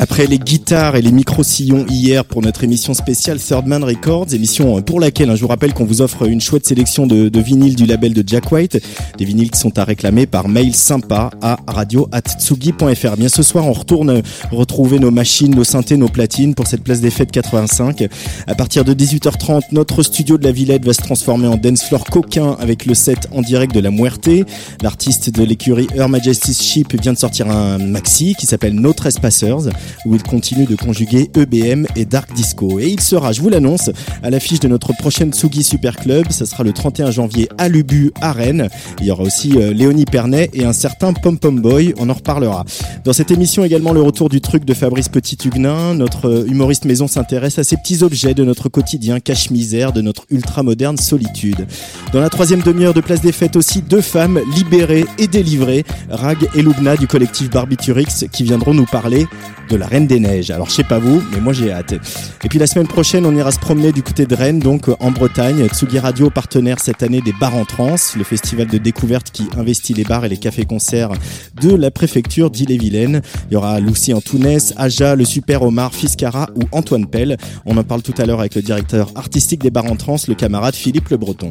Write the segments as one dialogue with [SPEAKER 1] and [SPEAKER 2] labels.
[SPEAKER 1] Après les guitares et les micro-sillons hier pour notre émission spéciale Third Man Records, émission pour laquelle hein, je vous rappelle qu'on vous offre une chouette sélection de, de vinyles du label de Jack White, des vinyles qui sont à réclamer par mail sympa à radio@tsugi.fr. Bien ce soir, on retourne retrouver nos machines, nos synthés, nos platines pour cette place des fêtes 85. À partir de 18h30, notre studio de la Villette va se transformer en dance floor coquin avec le set en direct de la Muerte. L'artiste de l'écurie Her Majesty's Ship vient de sortir un maxi qui s'appelle No Trespassers où il continue de conjuguer EBM et Dark Disco. Et il sera, je vous l'annonce, à l'affiche de notre prochaine Tsugi Super Club. Ça sera le 31 janvier à Lubu, à Rennes. Il y aura aussi euh, Léonie Pernet et un certain Pom Pom Boy. On en reparlera. Dans cette émission également le retour du truc de Fabrice Petit-Huguenin. Notre euh, humoriste maison s'intéresse à ces petits objets de notre quotidien cache-misère, de notre ultra-moderne solitude. Dans la troisième demi-heure de Place des Fêtes aussi, deux femmes libérées et délivrées, Rag et Lubna du collectif Barbiturix, qui viendront nous parler de la Reine des Neiges. Alors je sais pas vous, mais moi j'ai hâte. Et puis la semaine prochaine, on ira se promener du côté de Rennes, donc en Bretagne. Tsugi Radio, partenaire cette année des Bars en Trans, le festival de découverte qui investit les bars et les cafés-concerts de la préfecture d'Ille-et-Vilaine. Il y aura Lucie Antounès, Aja, le Super Omar, Fiscara ou Antoine Pell. On en parle tout à l'heure avec le directeur artistique des Bars en Trans, le camarade Philippe Le Breton.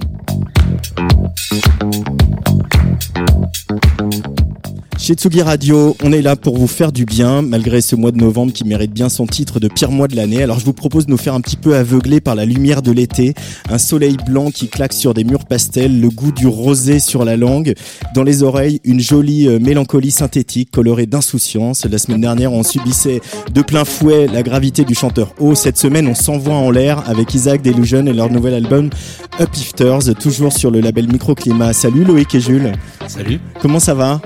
[SPEAKER 1] Chez Tsugi Radio, on est là pour vous faire du bien, malgré ce mois de novembre qui mérite bien son titre de pire mois de l'année. Alors je vous propose de nous faire un petit peu aveugler par la lumière de l'été, un soleil blanc qui claque sur des murs pastels, le goût du rosé sur la langue, dans les oreilles, une jolie euh, mélancolie synthétique colorée d'insouciance. La semaine dernière, on subissait de plein fouet la gravité du chanteur O. Cette semaine, on s'envoie en l'air avec Isaac Delusion et leur nouvel album Uplifters, toujours sur le label Microclimat. Salut Loïc et Jules.
[SPEAKER 2] Salut.
[SPEAKER 1] Comment ça va?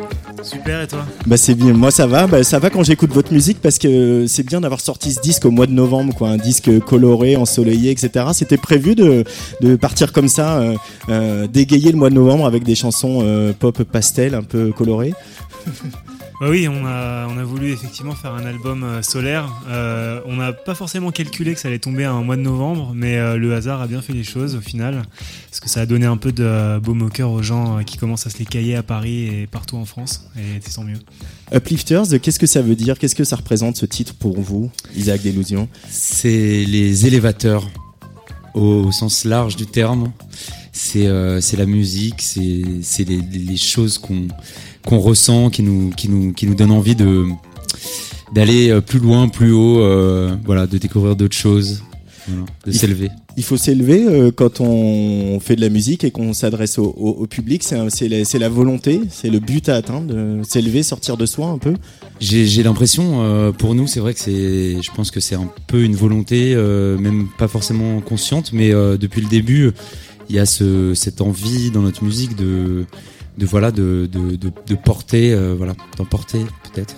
[SPEAKER 2] Super et toi
[SPEAKER 1] Bah c'est bien, moi ça va, bah, ça va quand j'écoute votre musique parce que c'est bien d'avoir sorti ce disque au mois de novembre, quoi, un disque coloré, ensoleillé, etc. C'était prévu de, de partir comme ça, euh, euh, dégayer le mois de novembre avec des chansons euh, pop pastel un peu colorées.
[SPEAKER 2] Bah oui, on a, on a voulu effectivement faire un album euh, solaire. Euh, on n'a pas forcément calculé que ça allait tomber un mois de novembre, mais euh, le hasard a bien fait les choses au final, parce que ça a donné un peu de baume au cœur aux gens qui commencent à se les cailler à Paris et partout en France, et c'est tant mieux.
[SPEAKER 1] Uplifters, qu'est-ce que ça veut dire? Qu'est-ce que ça représente ce titre pour vous, Isaac Delusion?
[SPEAKER 3] C'est les élévateurs au, sens large du terme. C'est euh, la musique, c'est les, les choses qu'on qu'on ressent, qui nous qui nous qui nous donnent envie d'aller euh, plus loin, plus haut, euh, voilà, de découvrir d'autres choses, de
[SPEAKER 1] Il-
[SPEAKER 3] s'élever.
[SPEAKER 1] Il faut s'élever euh, quand on fait de la musique et qu'on s'adresse au, au- au public. C'est la, volonté, c'est le but à atteindre, de s'élever, sortir de soi un peu.
[SPEAKER 3] J'ai l'impression, euh, pour nous, c'est vrai que c'est, je pense que c'est un peu une volonté, euh, même pas forcément consciente, mais depuis le début, il y a ce, cette envie dans notre musique de, de voilà, de, de, de, de porter, voilà, d'emporter peut-être.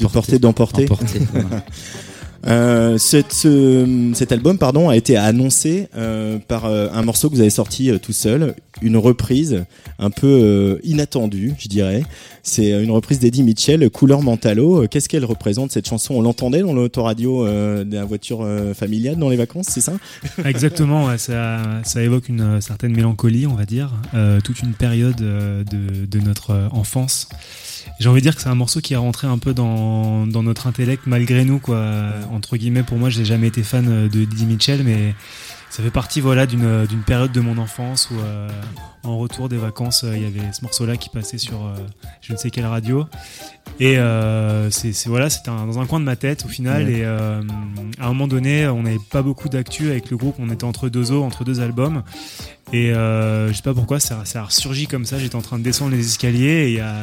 [SPEAKER 1] De porter, d'emporter.
[SPEAKER 3] Voilà.
[SPEAKER 1] Euh, cette- ce- cet album pardon, a été annoncé euh, par euh, un morceau que vous avez sorti euh, tout seul, une reprise un peu euh, inattendue, je dirais. C'est euh, une reprise d'Eddie Mitchell, Couleur Mentalo. Euh, Qu'est-ce qu'elle représente cette chanson? On l'entendait dans l'autoradio euh, de la voiture euh, familiale dans les vacances, c'est ça?
[SPEAKER 2] Exactement, ouais, ça, ça évoque une euh, certaine mélancolie, on va dire, euh, toute une période euh, de, de notre euh, enfance. J'ai envie de dire que c'est un morceau qui est rentré un peu dans, dans notre intellect malgré nous, quoi. Entre guillemets, pour moi, j'ai jamais été fan euh, de Didi Mitchell, mais ça fait partie, voilà, d'une d'une période de mon enfance où, euh, en retour des vacances, euh, il y avait ce morceau-là qui passait sur euh, je ne sais quelle radio. Et euh, c'est voilà, c'était dans un coin de ma tête au final.
[SPEAKER 1] Ouais.
[SPEAKER 2] Et euh, à un moment donné, on n'avait pas beaucoup d'actu avec le groupe. On était entre deux eaux, entre deux albums. Et euh, je sais pas pourquoi, ça, ça a ressurgi comme ça. J'étais en train de descendre les escaliers et il y a,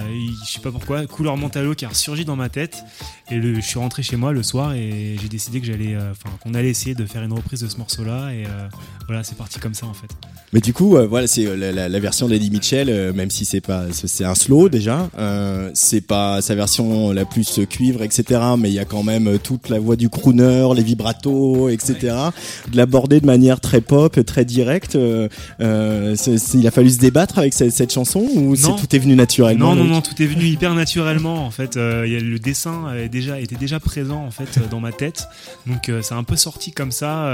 [SPEAKER 2] je sais pas pourquoi, couleur mentalo qui a ressurgi dans ma tête. Et le, je suis rentré chez moi le soir et j'ai décidé que j'allais, euh, qu'on allait essayer de faire une reprise de ce morceau-là. Et euh, voilà, c'est parti comme ça en fait.
[SPEAKER 1] Mais du coup, euh, voilà, c'est la, la, la version d'Eddie Mitchell, même si c'est pas, c'est un slow déjà. C'est pas sa version la plus cuivre, etc. Mais il y a quand même toute la voix du crooner, les vibratos, etc. De l'aborder de manière très pop, très directe. Euh, il a fallu se débattre avec cette, cette chanson ou c'est tout est venu naturellement
[SPEAKER 2] Non, non, non, tout est venu hyper naturellement. En fait, Euh, il y a le dessin est déjà, était déjà présent en fait euh, dans ma tête, donc euh, c'est un peu sorti comme ça,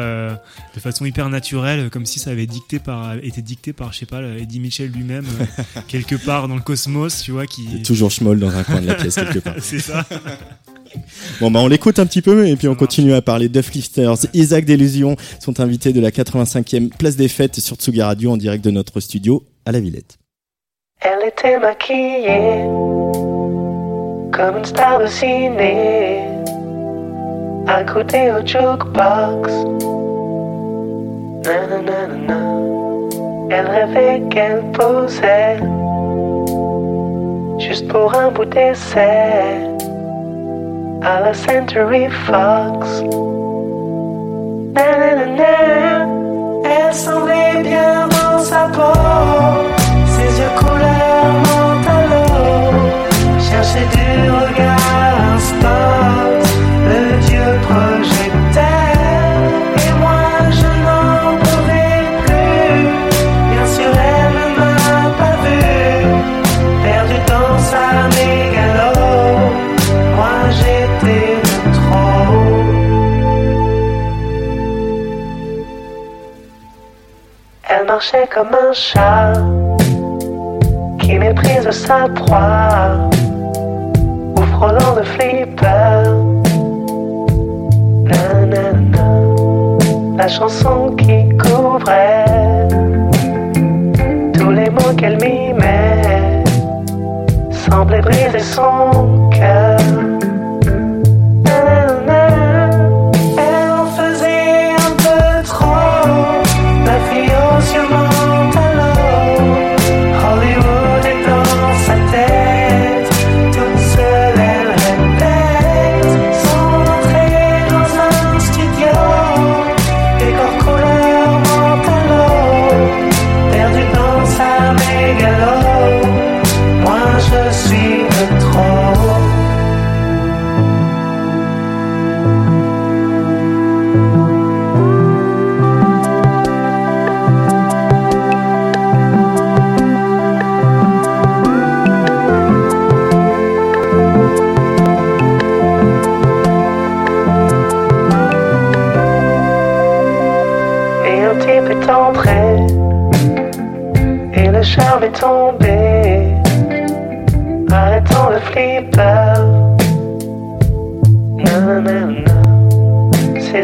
[SPEAKER 2] de façon hyper naturelle, comme si ça avait dicté par, été dicté par, je sais pas, Eddie Mitchell lui-même, quelque part dans le cosmos, tu vois, qui.
[SPEAKER 1] toujours schmoll dans un coin de la pièce quelque part.
[SPEAKER 2] c'est ça.
[SPEAKER 1] Bon bah on l'écoute un petit peu et puis on continue à parler Duff Lifters. Isaac Delusion sont invités de la 85e place des fêtes sur Tsugi Radio en direct de notre studio à la Villette.
[SPEAKER 4] Elle était maquillée comme une star de ciné, accoudée au jukebox. Nananana. Elle rêvait qu'elle posait juste pour un bout d'essai à la Century Fox. Nananana. Elle semblait bien dans sa peau, ses yeux couleur mentalo, cherchait du regard marchait comme un chat qui méprise sa proie ou frôlant de flipper. La chanson qui couvrait tous les mots qu'elle mimait semblait briser son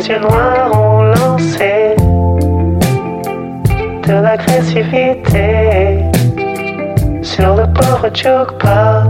[SPEAKER 4] yeux noirs ont lancé De l'agressivité Sur le pauvre jukebox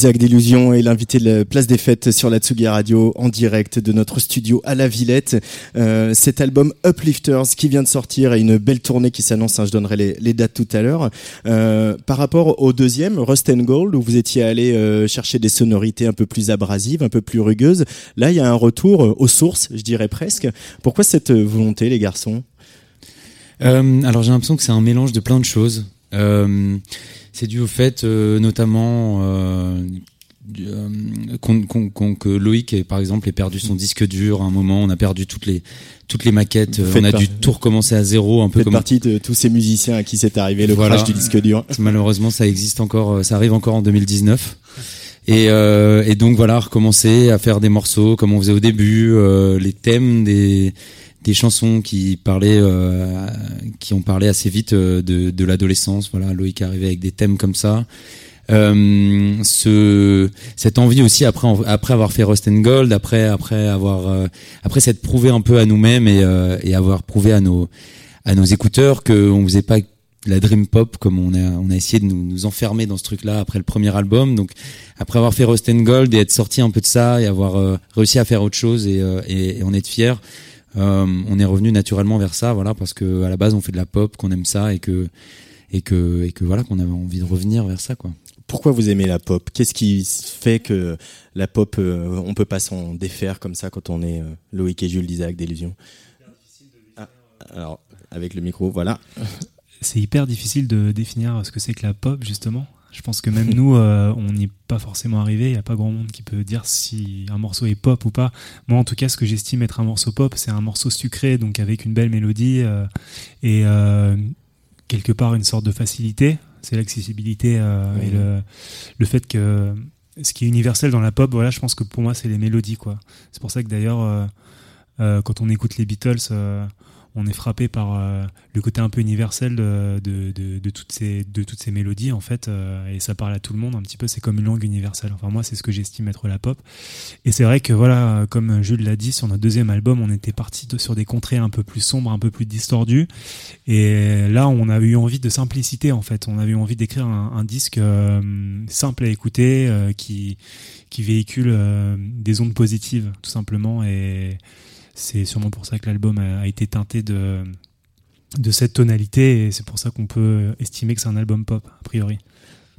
[SPEAKER 1] Isaac Delusion est l'invité de la place des fêtes sur la Tsugi Radio en direct de notre studio à la Villette. Euh, cet album Uplifters qui vient de sortir et une belle tournée qui s'annonce, hein, je donnerai les, dates tout à l'heure. Euh, par rapport au deuxième, Rust and Gold, où vous étiez allé euh, chercher des sonorités un peu plus abrasives, un peu plus rugueuses, là il y a un retour aux sources, je dirais presque. Pourquoi cette volonté les garçons?
[SPEAKER 3] Alors j'ai l'impression que c'est un mélange de plein de choses. Euh, c'est dû au fait, euh, notamment, euh, euh, qu'on- qu'on- qu'on- que Loïc, par exemple, ait perdu son disque dur à un moment. On a perdu toutes les toutes les maquettes.
[SPEAKER 1] Faites
[SPEAKER 3] On a dû tout recommencer à zéro, un peu
[SPEAKER 1] faites
[SPEAKER 3] comme
[SPEAKER 1] partie de tous ces musiciens à qui c'est arrivé le
[SPEAKER 3] Voilà.
[SPEAKER 1] crash du disque dur.
[SPEAKER 3] Malheureusement, ça existe encore, ça arrive encore en 2019. Et, euh, et donc voilà, recommencer à faire des morceaux comme on faisait au début, euh, les thèmes des des chansons qui parlaient, euh, qui ont parlé assez vite euh, de, de l'adolescence. Voilà, Loïc arrivé avec des thèmes comme ça. Euh, ce, cette envie aussi après après avoir fait Rust and Gold, après après avoir euh, après s'être prouvé un peu à nous-mêmes et, euh, et avoir prouvé à nos à nos écouteurs que on faisait pas la dream pop comme on a on a essayé de nous, nous enfermer dans ce truc là après le premier album donc après avoir fait Rust and Gold et être sorti un peu de ça et avoir euh, réussi à faire autre chose et, euh, et, et en être fier on est revenu naturellement vers ça voilà parce que à la base on fait de la pop qu'on aime ça et que et que et que voilà qu'on avait envie de revenir vers ça quoi
[SPEAKER 1] Pourquoi vous aimez la pop? Qu'est-ce qui fait que la pop, euh, on peut pas s'en défaire comme ça quand on est euh, Loïc et Jules d'Isaac d'Illusion Ah, Alors, avec le micro, voilà.
[SPEAKER 2] C'est hyper difficile de définir ce que c'est que la pop, justement. Je pense que même nous, euh, on n'y est pas forcément arrivé. Il n'y a pas grand monde qui peut dire si un morceau est pop ou pas. Moi, en tout cas, ce que j'estime être un morceau pop, c'est un morceau sucré, donc avec une belle mélodie euh, et euh, quelque part une sorte de facilité. C'est l'accessibilité
[SPEAKER 1] Oui.
[SPEAKER 2] et le, le fait que ce qui est universel dans la pop, voilà, je pense que pour moi, c'est les mélodies, quoi. C'est pour ça que d'ailleurs, quand on écoute les Beatles, on est frappé par euh, le côté un peu universel de, de, de, de toutes, ces, de toutes ces mélodies, en fait, euh, et ça parle à tout le monde un petit peu, c'est comme une langue universelle. Enfin, moi, c'est ce que j'estime être la pop. Et c'est vrai que, voilà, comme Jules l'a dit, sur notre deuxième album, on était parti sur des contrées un peu plus sombres, un peu plus distordues, et là, on a eu envie de simplicité, en fait. On avait eu envie d'écrire un, un disque euh, simple à écouter, euh, qui, qui véhicule euh, des ondes positives, tout simplement, et c'est sûrement pour ça que l'album a, a été teinté de, de cette tonalité et c'est pour ça qu'on peut estimer que c'est un album pop, a priori.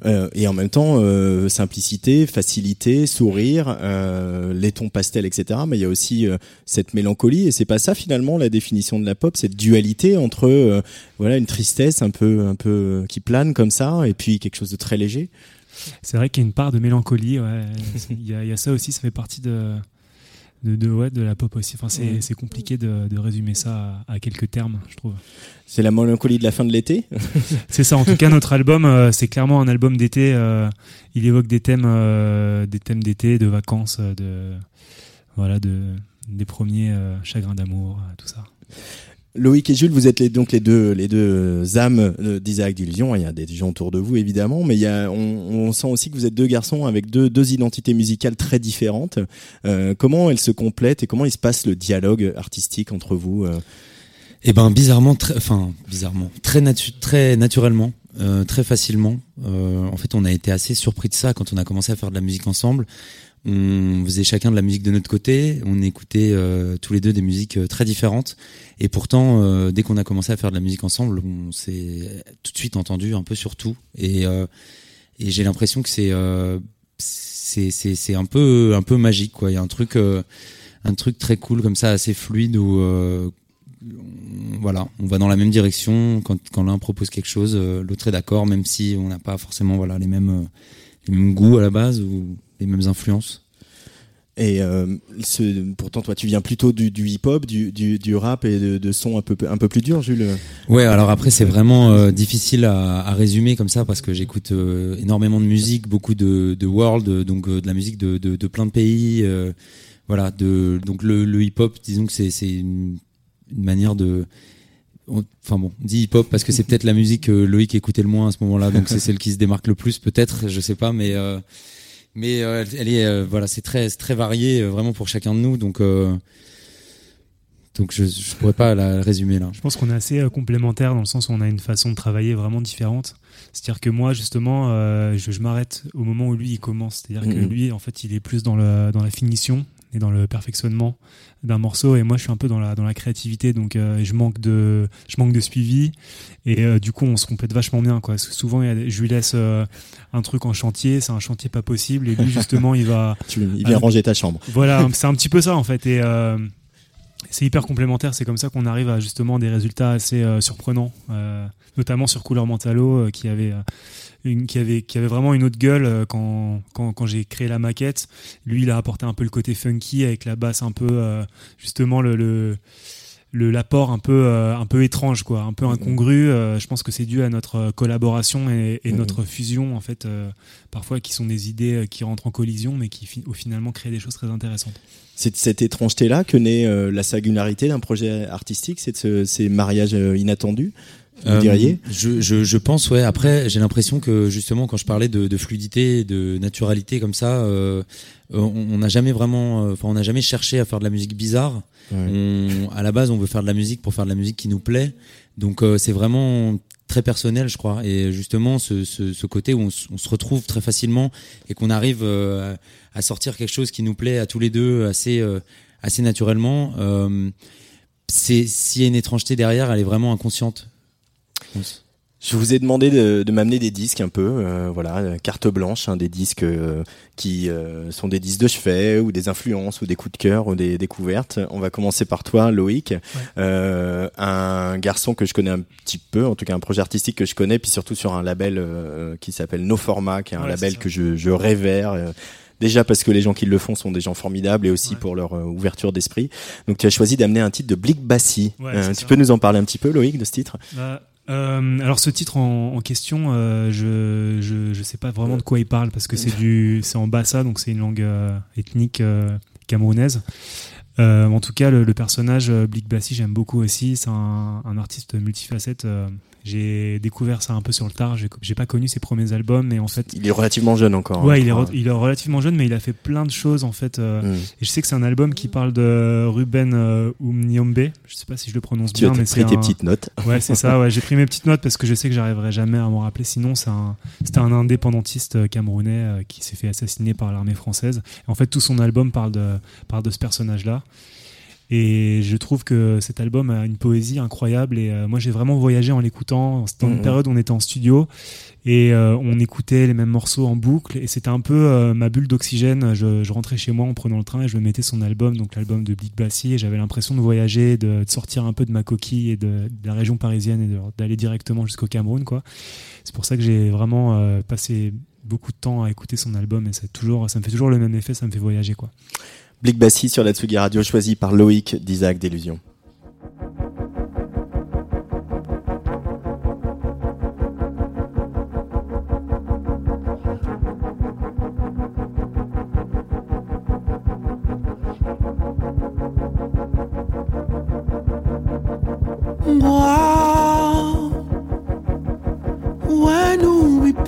[SPEAKER 1] Euh, et en même temps, euh, simplicité, facilité, sourire, euh, les tons pastels, etc. Mais il y a aussi euh, cette mélancolie, et c'est pas ça finalement la définition de la pop, cette dualité entre voilà une tristesse un peu un peu qui plane comme ça, et puis quelque chose de très léger.
[SPEAKER 2] C'est vrai qu'il y a une part de mélancolie, ouais. il, y a, il y a ça aussi, ça fait partie de, de, de, ouais, de la pop aussi. Enfin, c'est c'est compliqué de, de résumer ça à, à quelques termes, je trouve.
[SPEAKER 1] C'est la mélancolie de la fin de l'été.
[SPEAKER 2] C'est ça. En tout cas, notre album, euh, c'est clairement un album d'été. euh, il évoque des thèmes, euh, des thèmes d'été, de vacances, de voilà, de des premiers euh, chagrins d'amour, tout ça.
[SPEAKER 1] Loïc et Jules, vous êtes les, donc les deux, les deux âmes euh, d'Isaac d'Illusion. Il y a des gens autour de vous, évidemment, mais il y a, on, sent aussi que vous êtes deux garçons avec deux, deux identités musicales très différentes. Euh, comment elles se complètent et comment il se passe le dialogue artistique entre vous euh?
[SPEAKER 3] Eh ben bizarrement, très, enfin bizarrement, très très naturellement, euh, très facilement. Euh, en fait, on a été assez surpris de ça quand on a commencé à faire de la musique ensemble. On faisait chacun de la musique de notre côté, on écoutait euh, tous les deux des musiques euh, très différentes, et pourtant, euh, dès qu'on a commencé à faire de la musique ensemble, on s'est tout de suite entendu un peu sur tout. Et, euh, et j'ai l'impression que c'est euh, c'est un peu un peu magique quoi. Il y a un truc un truc très cool comme ça, assez fluide où on- voilà, on va dans la même direction. Quand, quand l'un propose quelque chose, l'autre est d'accord, même si on n'a pas forcément voilà les mêmes les mêmes goûts à la base ou les mêmes influences?
[SPEAKER 1] Et euh, ce, pourtant, toi, tu viens plutôt du, du hip-hop, du, du, du rap et de, de sons un peu, un peu plus durs, Jules.
[SPEAKER 3] Ouais, alors après c'est vraiment euh, difficile à, à résumer comme ça parce que j'écoute euh, énormément de musique, beaucoup de, de world, donc de la musique de, de, plein de pays. voilà, de donc le, le hip-hop, disons que c'est une, une manière de Enfin bon, on dit hip-hop parce que c'est peut-être la musique que Loïc écoutait le moins à ce moment-là, donc c'est celle qui se démarque le plus, peut-être, je sais pas, mais euh, mais euh, elle est euh, voilà, c'est très très varié vraiment pour chacun de nous, donc donc je je pourrais pas la résumer là.
[SPEAKER 2] Je pense qu'on est assez complémentaires dans le sens où on a une façon de travailler vraiment différente. C'est-à-dire que moi, justement, je, je m'arrête au moment où lui il commence. C'est-à-dire que lui, en fait, il est plus dans, dans la finition dans le perfectionnement d'un morceau, et moi, je suis un peu dans la, dans la créativité. Donc, euh, je manque de, je manque de suivi, et euh, du coup, on se complète vachement bien. Quoi. Parce que souvent, je lui laisse euh, un truc en chantier, c'est un chantier pas possible, et lui, justement, il va
[SPEAKER 1] Tu, il vient ranger ta chambre.
[SPEAKER 2] voilà, c'est un petit peu ça en fait. Et, c'est hyper complémentaire. C'est comme ça qu'on arrive à justement des résultats assez surprenants, notamment sur Couleur Mentalo, qui avait une, qui avait qui avait vraiment une autre gueule euh, quand quand, quand j'ai créé la maquette. Lui, il a apporté un peu le côté funky avec la basse un peu euh, justement le, le le l'apport un peu euh, un peu étrange quoi un peu incongru euh, je pense que c'est dû à notre euh, collaboration et, et
[SPEAKER 1] Mhm.
[SPEAKER 2] notre fusion en fait euh, parfois qui sont des idées euh, qui rentrent en collision mais qui au finalement créent des choses très intéressantes
[SPEAKER 1] C'est de cette étrangeté-là que naît euh, la singularité d'un projet artistique, c'est de ce- ces mariages euh, inattendus, vous
[SPEAKER 3] Euh, je, je, je pense, ouais. Après, j'ai l'impression que justement, quand je parlais de, de fluidité, de naturalité comme ça, euh, on n'a jamais vraiment, euh, enfin, on n'a jamais cherché à faire de la musique bizarre. On, à la base, on veut faire de la musique pour faire de la musique qui nous plaît. Donc, euh, c'est vraiment très personnel, je crois. Et justement, ce, ce, ce côté où on, se retrouve très facilement et qu'on arrive euh, à sortir quelque chose qui nous plaît à tous les deux assez, euh, assez naturellement. Euh, c'est s'il y a une étrangeté derrière, elle est vraiment inconsciente. Je
[SPEAKER 1] vous ai demandé de, de m'amener des disques un peu, euh, voilà, euh, carte blanche, hein, des disques euh, qui euh, sont des disques de chevet ou des influences ou des coups de cœur ou des découvertes. On va commencer par toi, Loïc, un garçon que je connais un petit peu, en tout cas un projet artistique que je connais, puis surtout sur un label qui s'appelle No Format, qui est un
[SPEAKER 2] Ouais,
[SPEAKER 1] label que je, je révère. Déjà parce que les gens qui le font sont des gens formidables et aussi
[SPEAKER 2] Ouais.
[SPEAKER 1] pour leur euh, ouverture d'esprit. Donc tu as choisi d'amener un titre de Blick Bassi.
[SPEAKER 2] Ouais,
[SPEAKER 1] Euh, tu
[SPEAKER 2] ça.
[SPEAKER 1] peux nous en parler un petit peu, Loïc, de ce titre?
[SPEAKER 2] Bah, euh, alors ce titre en, question, euh, je, je je sais pas vraiment de quoi il parle parce que c'est du c'est en bassa donc c'est une langue euh, ethnique camerounaise. En tout cas, le, personnage Blik Bassi, j'aime beaucoup aussi. C'est un artiste multifacette. J'ai découvert ça un peu sur le tard. J'ai pas connu ses premiers albums, mais en fait,
[SPEAKER 1] Il est relativement jeune encore.
[SPEAKER 2] ouais,
[SPEAKER 1] hein,
[SPEAKER 2] il est, il relativement jeune, mais il a fait plein de choses en fait. euh,
[SPEAKER 1] Mm.
[SPEAKER 2] Et je sais que c'est un album qui parle de Ruben euh, Umniombe. Je sais pas si je le prononce
[SPEAKER 1] Tu as
[SPEAKER 2] bien, mais
[SPEAKER 1] pris
[SPEAKER 2] c'est
[SPEAKER 1] tes
[SPEAKER 2] un-
[SPEAKER 1] petites notes.
[SPEAKER 2] Ouais, c'est ça. Ouais, j'ai pris mes petites notes parce que je sais que j'arriverai jamais à m'en rappeler. Sinon, c'est un, c'était un indépendantiste euh, camerounais euh, qui s'est fait assassiner par l'armée française. Et en fait, tout son album parle de, parle de ce personnage-là. Et je trouve que cet album a une poésie incroyable. Et euh, moi, j'ai vraiment voyagé en l'écoutant. C'était une
[SPEAKER 1] Mhm.
[SPEAKER 2] période où on était en studio et euh, on écoutait les mêmes morceaux en boucle. Et c'était un peu euh, ma bulle d'oxygène. Je, je rentrais chez moi en prenant le train et je me mettais son album, donc l'album de Big Bassi. Et j'avais l'impression de voyager, de, de sortir un peu de ma coquille et de, de la région parisienne et d'aller directement jusqu'au Cameroun. quoi. C'est pour ça que j'ai vraiment passé beaucoup de temps à écouter son album et c'est toujours, ça me fait toujours le même effet, ça me fait voyager. quoi.
[SPEAKER 1] Blick Bassi sur la Tsugi Radio, choisi par Loïc d'Isaac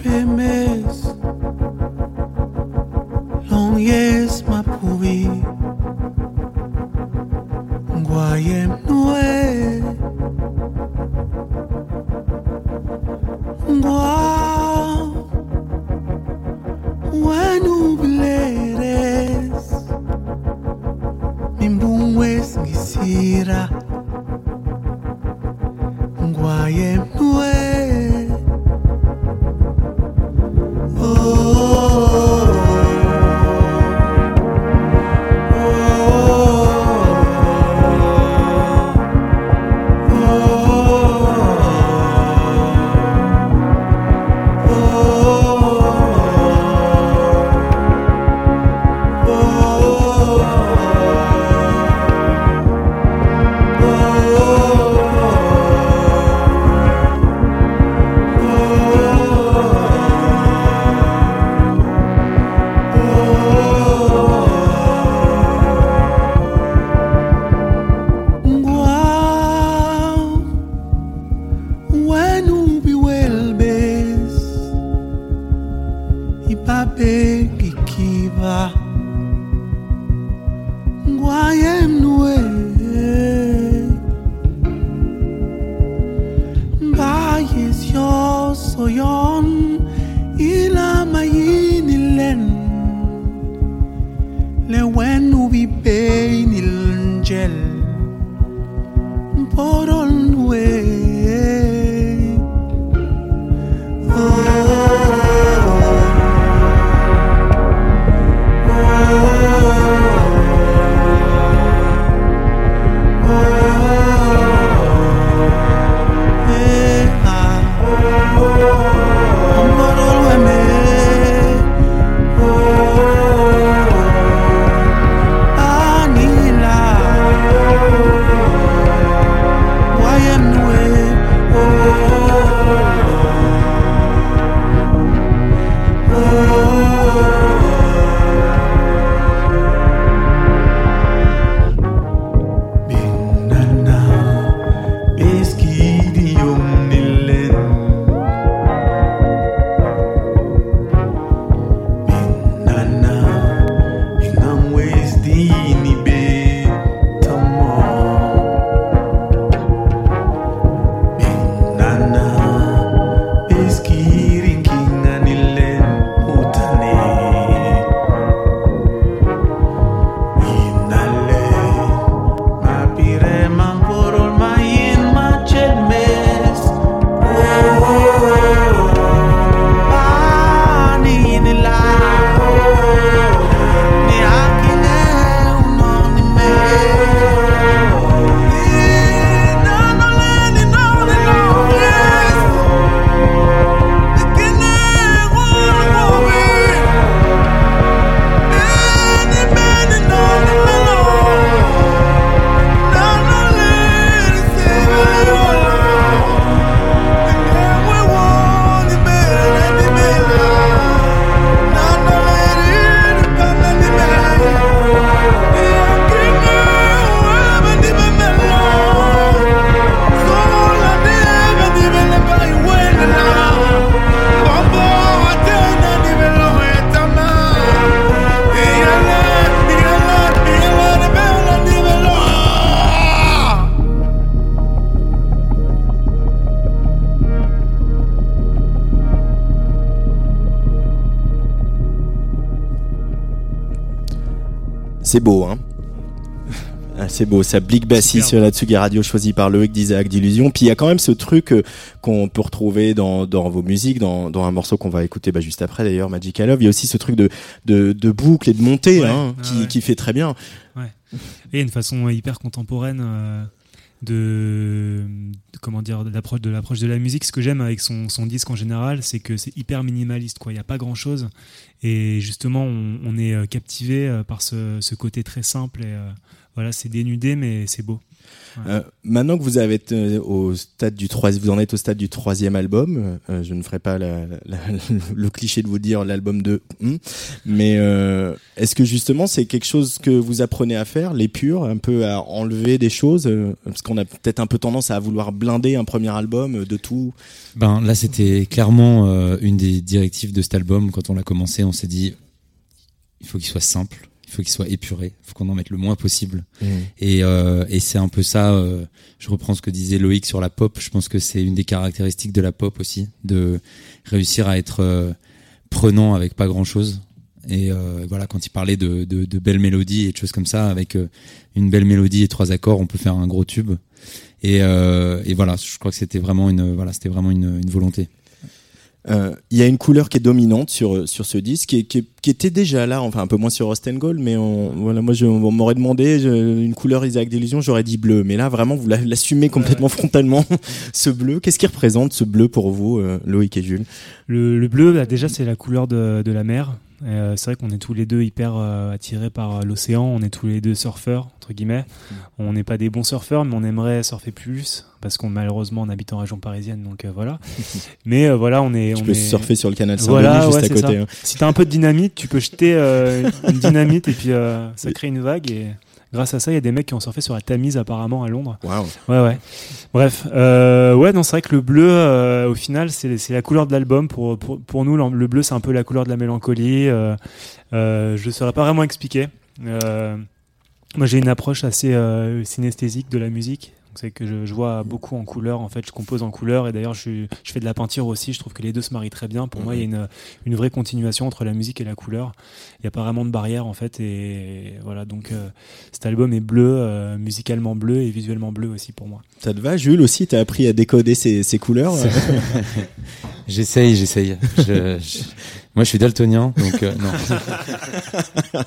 [SPEAKER 5] premise long yes kubi. Guayem nue gua wenu bleres mimbungwes ngisira
[SPEAKER 1] C'est beau, hein ah, c'est beau, ça Blick Bassi sur la Tsugi Radio choisi par Loïc d'Isaac d'Illusion. Puis il y a quand même ce truc euh, qu'on peut retrouver dans, dans vos musiques, dans, dans un morceau qu'on va écouter bah, juste après d'ailleurs, Magical Love. Il y a aussi ce truc de, de, de boucle et de montée
[SPEAKER 2] Ouais,
[SPEAKER 1] hein,
[SPEAKER 2] ouais,
[SPEAKER 1] qui,
[SPEAKER 2] ouais.
[SPEAKER 1] qui fait très bien.
[SPEAKER 2] Et il y a une façon hyper contemporaine euh, de, comment dire de l'approche de la musique. Ce que j'aime avec son, son disque en général, c'est que c'est hyper minimaliste. Il n'y a pas grand chose. Et justement, on, est euh, captivé euh, par ce, ce côté très simple. Et euh, voilà, c'est dénudé, mais c'est beau.
[SPEAKER 1] Euh, maintenant que euh, vous en êtes au stade du troisième album. euh, je ne ferai pas le cliché de vous dire l'album de, hmm, mais est-ce que justement c'est quelque chose que vous apprenez à faire, l'épure, un peu à enlever des choses, parce qu'on a peut-être un peu tendance à vouloir blinder un premier album de tout?
[SPEAKER 3] Ben là, c'était clairement une des directives de cet album. Quand on l'a commencé, on s'est dit, il faut qu'il soit simple, faut qu'il soit épuré, il faut qu'on en mette le moins possible. Et, euh, et c'est un peu ça. euh, je reprends ce que disait Loïc sur la pop. Je pense que c'est une des caractéristiques de la pop aussi, de réussir à être euh, prenant avec pas grand chose. Et voilà, quand il parlait de, de, de belles mélodies et de choses comme ça, avec une belle mélodie et trois accords, on peut faire un gros tube. Et, et voilà, je crois que c'était vraiment une voilà, c'était vraiment une, une volonté.
[SPEAKER 1] Euh, Il y a une couleur qui est dominante sur sur ce disque, qui, qui, était déjà là, enfin un peu moins sur Rust Gold, mais on, voilà, moi je, on m'aurait demandé je- une couleur Isaac d'illusion, j'aurais dit bleu, mais là vraiment vous la- l'assumez complètement frontalement ce bleu. Qu'est-ce qui représente ce bleu pour vous, euh, Loïc et Jules?
[SPEAKER 2] Le, le bleu, bah, déjà, c'est la couleur de, de la mer. Euh, c'est vrai qu'on est tous les deux hyper euh, attirés par euh, l'océan. On est tous les deux surfeurs, entre guillemets.
[SPEAKER 1] Mm.
[SPEAKER 2] On n'est pas des bons surfeurs, mais on aimerait surfer plus. Parce qu'on, malheureusement, on habite en région parisienne. Donc euh, voilà. mais euh, voilà, on est.
[SPEAKER 1] Tu
[SPEAKER 2] on
[SPEAKER 1] peux
[SPEAKER 2] est...
[SPEAKER 1] surfer sur le canal Saint-Denis
[SPEAKER 2] Voilà,
[SPEAKER 1] juste
[SPEAKER 2] ouais,
[SPEAKER 1] à côté. hein.
[SPEAKER 2] Si t'as un peu de dynamite, tu peux jeter euh, une dynamite et puis euh, ça crée une vague. Et grâce à ça, il y a des mecs qui ont surfé sur la Tamise apparemment à Londres. Ouais, ouais. Bref, euh, ouais, non, c'est vrai que le bleu, euh, au final, c'est la couleur de l'album. Pour, pour, pour nous, le bleu, c'est un peu la couleur de la mélancolie. Euh, je ne saurais pas vraiment expliquer. Moi, j'ai une approche assez synesthésique de la musique. Donc, C'est que je, je vois beaucoup en couleur, en fait, je compose en couleur et d'ailleurs je, je fais de la peinture aussi. Je trouve que les deux se marient très bien. Pour moi, il y a une, une vraie continuation entre la musique et la couleur. Il n'y a pas vraiment de barrière en fait. Et voilà, donc euh, cet album est bleu, euh, musicalement bleu et visuellement bleu aussi pour moi.
[SPEAKER 1] Ça te va, Jules aussi? T'as appris à décoder ces, ces couleurs?
[SPEAKER 3] J'essaye, j'essaye. Je- je- Moi, je suis daltonien, donc euh, non.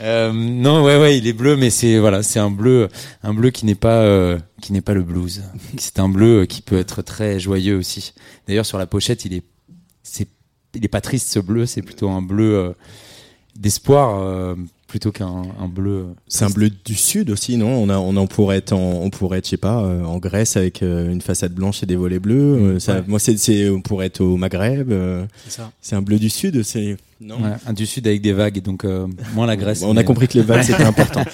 [SPEAKER 3] Euh, non, ouais, ouais, il est bleu, mais c'est voilà, c'est un bleu, un bleu qui n'est pas, euh, qui n'est pas le blues. C'est un bleu euh, qui peut être très joyeux aussi. D'ailleurs, sur la pochette, il est, c'est, il est pas triste ce bleu, c'est plutôt un bleu euh, d'espoir euh, plutôt qu'un un bleu. euh,
[SPEAKER 1] C'est un bleu du sud aussi, non? On, a, on, en pourrait être, en, on pourrait être, je sais pas, euh, en Grèce avec euh, une façade blanche et des volets bleus. ça,
[SPEAKER 2] Ouais.
[SPEAKER 1] Moi, c'est, c'est, on pourrait être au Maghreb.
[SPEAKER 2] C'est ça.
[SPEAKER 1] c'est un bleu du sud, c'est non?
[SPEAKER 3] ouais, un du sud avec des vagues, donc euh, moins la Grèce.
[SPEAKER 1] On a compris que les vagues c'était important.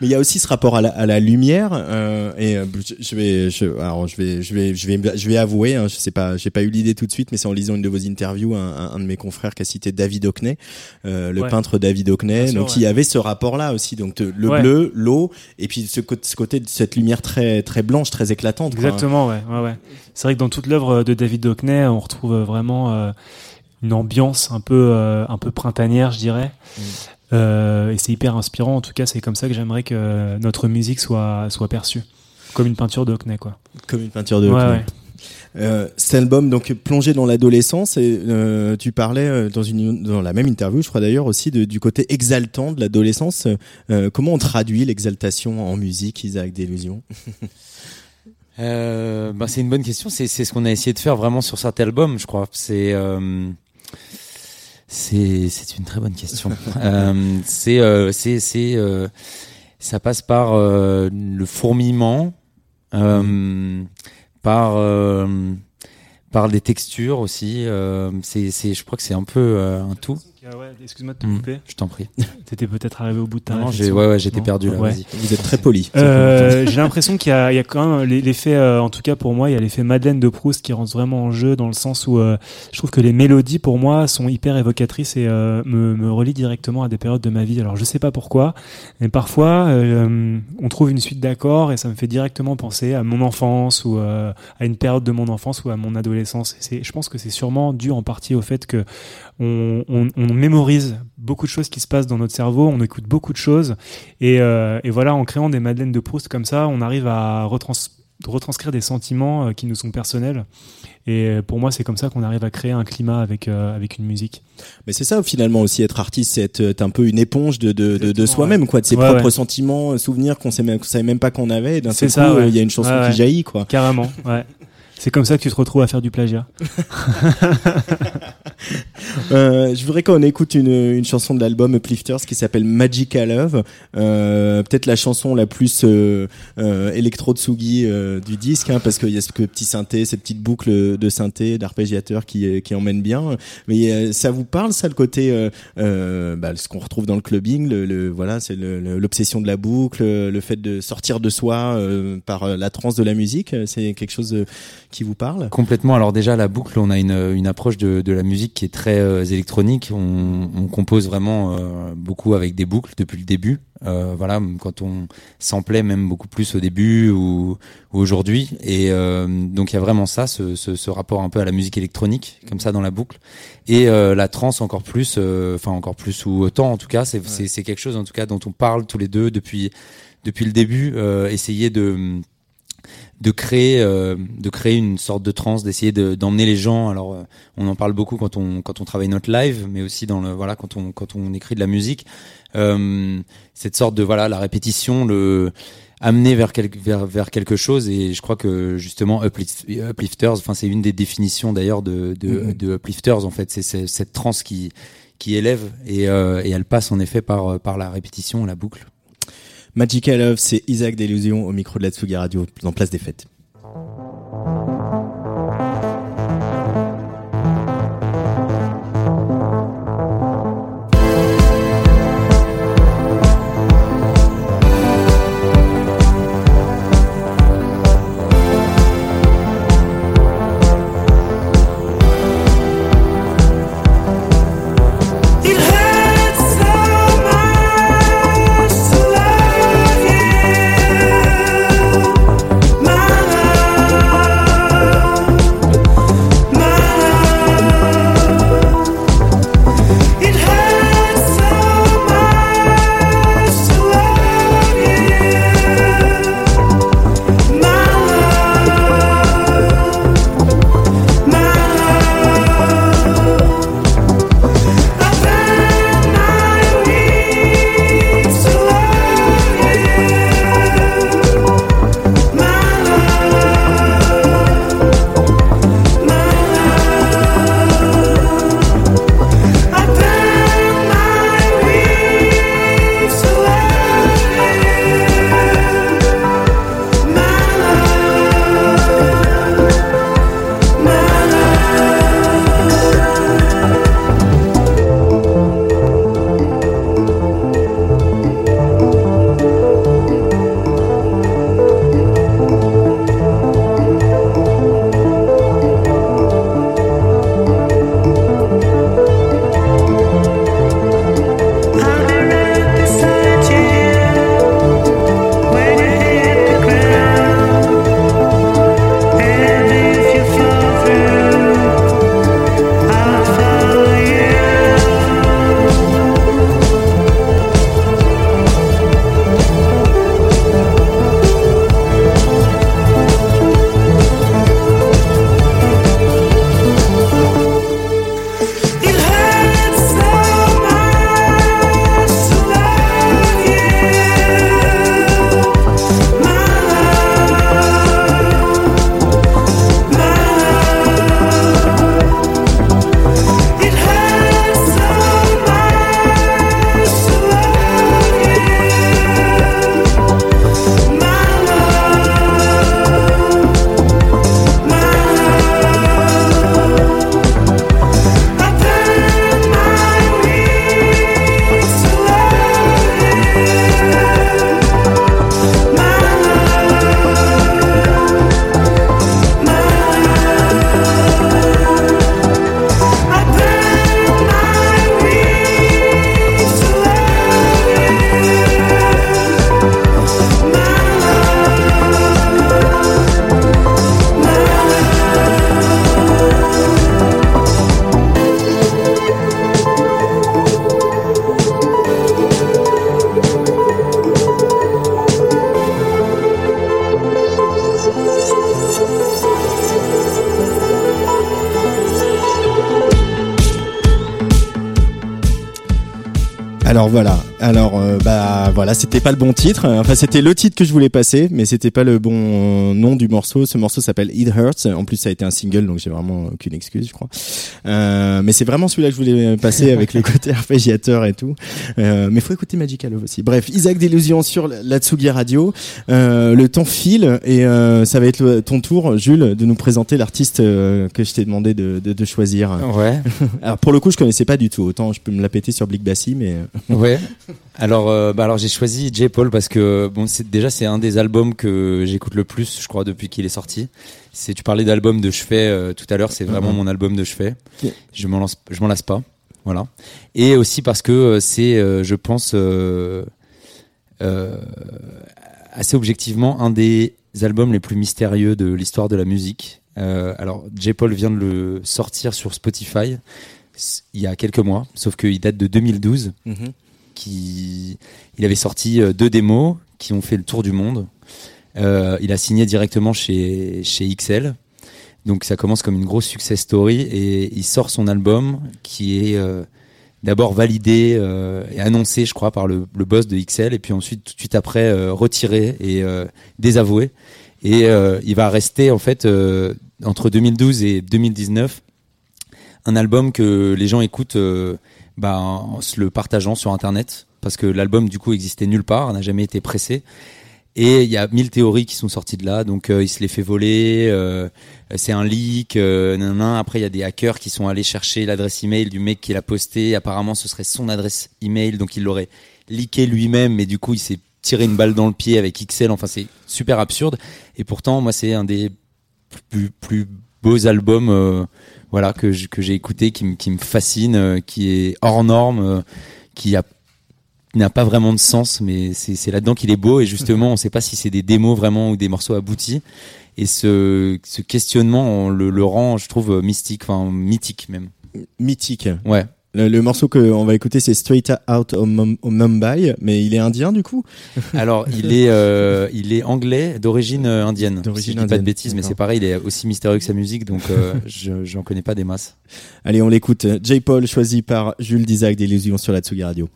[SPEAKER 1] Mais il y a aussi ce rapport à la, à la lumière euh, et euh, je, je vais, je, alors je vais, je vais, je vais, je vais avouer, hein, je sais pas, j'ai pas eu l'idée tout de suite, mais c'est en lisant une de vos interviews, un, un, de mes confrères qui a cité David Hockney, euh, le
[SPEAKER 2] Ouais.
[SPEAKER 1] peintre David Hockney,
[SPEAKER 2] sûr,
[SPEAKER 1] donc
[SPEAKER 2] ouais.
[SPEAKER 1] il y avait ce rapport-là aussi, donc te- le
[SPEAKER 2] Ouais.
[SPEAKER 1] bleu, l'eau, et puis ce, côté- ce côté de cette lumière très, très blanche, très éclatante. quoi.
[SPEAKER 2] Exactement, ouais, ouais, ouais. C'est vrai que dans toute l'œuvre de David Hockney, on retrouve vraiment euh, une ambiance un peu, euh, un peu printanière, je dirais. Euh, et c'est hyper inspirant. En tout cas, c'est comme ça que j'aimerais que notre musique soit, soit perçue, comme une peinture de Hockney, quoi.
[SPEAKER 1] Comme une peinture de Hockney.
[SPEAKER 2] ouais.
[SPEAKER 1] Euh, cet album donc plongé dans l'adolescence et euh, tu parlais euh, dans une dans la même interview je crois d'ailleurs aussi de- du côté exaltant de l'adolescence Euh, comment on traduit l'exaltation en musique Isaac d'illusion?
[SPEAKER 3] Euh, bah, c'est une bonne question. C'est c'est ce qu'on a essayé de faire vraiment sur cet album, je crois. C'est euh, c'est une très bonne question. euh, c'est euh, c'est euh, ça passe par euh, le fourmillement, euh, par euh, par des textures aussi. C'est je crois que c'est un peu un tout.
[SPEAKER 2] Excuse-moi de te
[SPEAKER 3] Mm,
[SPEAKER 2] couper.
[SPEAKER 3] je t'en prie.
[SPEAKER 2] T'étais peut-être arrivé au bout de ta
[SPEAKER 3] Non, j'ai ouais ouais j'étais perdu là.
[SPEAKER 2] Ouais.
[SPEAKER 1] vous êtes très poli
[SPEAKER 2] Euh, j'ai l'impression qu'il y a, il y a quand même l'effet, euh, en tout cas pour moi, il y a l'effet Madeleine de Proust qui rentre vraiment en jeu dans le sens où euh, je trouve que les mélodies pour moi sont hyper évocatrices et euh, me, me relient directement à des périodes de ma vie. Alors je sais pas pourquoi, mais parfois euh, on trouve une suite d'accords et ça me fait directement penser à mon enfance ou euh, à une période de mon enfance ou à mon adolescence. Et c'est- je pense que c'est sûrement dû en partie au fait que on, on, on mémorise beaucoup de choses qui se passent dans notre cerveau, on écoute beaucoup de choses, et, euh, et voilà, en créant des Madeleines de Proust comme ça, on arrive à retrans retranscrire des sentiments euh, qui nous sont personnels. Et pour moi, c'est comme ça qu'on arrive à créer un climat avec euh, avec une musique.
[SPEAKER 1] Mais c'est ça finalement aussi être artiste, c'est être, un peu une éponge de de, de, soi-même quoi, de ses
[SPEAKER 2] Ouais,
[SPEAKER 1] propres
[SPEAKER 2] ouais.
[SPEAKER 1] sentiments, souvenirs qu'on sait même savait même pas qu'on avait. D'un seul
[SPEAKER 2] ça,
[SPEAKER 1] coup, il y a une chanson qui jaillit quoi.
[SPEAKER 2] Carrément, ouais. C'est comme ça que tu te retrouves à faire du plagiat.
[SPEAKER 1] Euh, je voudrais qu'on écoute une, chanson de l'album Uplifters qui s'appelle Magical Love. Euh, Peut-être la chanson la plus euh, euh, électro-tsugi euh, du disque, hein, parce qu'il y a ce petit synthé, ces petites boucles de synthé, d'arpégiateur qui, qui emmènent bien. Mais ça vous parle, ça, le côté, bah, ce qu'on retrouve dans le clubbing, le, voilà, c'est l'obsession de la boucle, le fait de sortir de soi par la transe de la musique. C'est quelque chose qui vous parle
[SPEAKER 3] Complètement. Alors déjà la boucle, on a une, une approche de, de la musique qui est très euh, électronique. On, on compose vraiment euh, beaucoup avec des boucles depuis le début. Euh, voilà, quand on samplait même beaucoup plus au début ou, ou aujourd'hui. Et euh, donc il y a vraiment ça, ce, ce, ce rapport un peu à la musique électronique comme ça dans la boucle. Et euh, la trance encore plus, euh, enfin encore plus ou autant en tout cas. C'est c'est quelque chose en tout cas dont on parle tous les deux depuis depuis le début. Euh, essayer de de créer euh, de créer une sorte de trance d'essayer de- d'emmener les gens. Alors euh, on en parle beaucoup quand on quand on travaille notre live mais aussi dans le voilà quand on quand on écrit de la musique. Euh, cette sorte de voilà la répétition le amener vers quelque vers vers quelque chose. Et je crois que justement uplift, uplifters enfin c'est une des définitions d'ailleurs de de,
[SPEAKER 1] Mhm.
[SPEAKER 3] de uplifters en fait. C'est cette trance qui qui élève et, euh, et elle passe en effet par par la répétition la boucle
[SPEAKER 1] Magical Love, c'est Isaac Delusion au micro de la Tsugi Radio, en place des fêtes.
[SPEAKER 6] Voilà, c'était pas le bon titre. Enfin, c'était le titre que je voulais passer, mais c'était pas le bon euh, nom du morceau. Ce morceau s'appelle It Hurts. En plus, ça a été un single, donc j'ai vraiment aucune excuse, je crois. Euh, mais c'est vraiment celui-là que je voulais passer avec le côté arpégiateur et tout. Euh, mais faut écouter Magical Love aussi. Bref, Isaac d'illusion sur la Tsugi Radio. Euh, le temps file et euh, ça va être le- ton tour, Jules, de nous présenter l'artiste euh, que je t'ai demandé de, de, de choisir.
[SPEAKER 3] Ouais.
[SPEAKER 6] Alors pour le coup, je connaissais pas du tout. Autant je peux me la péter sur Blick Bassi, mais
[SPEAKER 3] Ouais. Alors, bah alors j'ai choisi J. Paul parce que bon, déjà c'est un des albums que j'écoute le plus, je crois, depuis qu'il est sorti. C'est tu parlais d'album de chevet euh, tout à l'heure, c'est vraiment
[SPEAKER 6] Mhm.
[SPEAKER 3] mon album de chevet. Je m'en je m'en lasse pas. Voilà. Et aussi parce que euh, c'est, euh, je pense, assez objectivement un des albums les plus mystérieux de l'histoire de la musique. Alors, J. Paul vient de le sortir sur Spotify il y a quelques mois, sauf qu'il date de 2012 qui il avait sorti deux démos qui ont fait le tour du monde. Euh, il a signé directement chez chez XL. Donc ça commence comme une grosse success story et il sort son album qui est euh, d'abord validé euh, et annoncé, je crois, par le, le boss de XL et puis ensuite tout de suite après euh, retiré et euh, désavoué. Et euh, il va rester en fait entre 2012 et 2019 un album que les gens écoutent bah, en se le partageant sur internet parce que l'album du coup existait nulle part, n'a jamais été pressé. Et il y a mille théories qui sont sorties de là. Donc euh, il se les fait voler, euh, c'est un leak. Euh. Après il y a des hackers qui sont allés chercher l'adresse email du mec qui l'a posté. Apparemment ce serait son adresse email, donc il l'aurait leaké lui-même. Mais du coup il s'est tiré une balle dans le pied avec XL. Enfin c'est super absurde. Et pourtant moi c'est un des plus, beaux albums euh, voilà que j'ai écouté qui, me- fascine qui est hors norme qui a n'a pas vraiment de sens mais c'est là-dedans qu'il est beau et justement on sait pas si c'est des démos vraiment ou des morceaux aboutis et ce, ce questionnement on le, le rend je trouve mystique enfin mythique même
[SPEAKER 6] mythique.
[SPEAKER 3] ouais
[SPEAKER 6] Le, le morceau que on va écouter, c'est Straight Out of Mum- of Mumbai, mais il est indien du coup?
[SPEAKER 3] alors il est euh, il est anglais d'origine euh, indienne
[SPEAKER 6] D'origine
[SPEAKER 3] si je dis pas de bêtises mais c'est pareil il est aussi mystérieux que sa musique donc euh, je j'en connais pas des masses
[SPEAKER 6] Allez, on l'écoute. J. Paul, choisi par Jules d'Isaac d'Illusion sur la Tsugi Radio.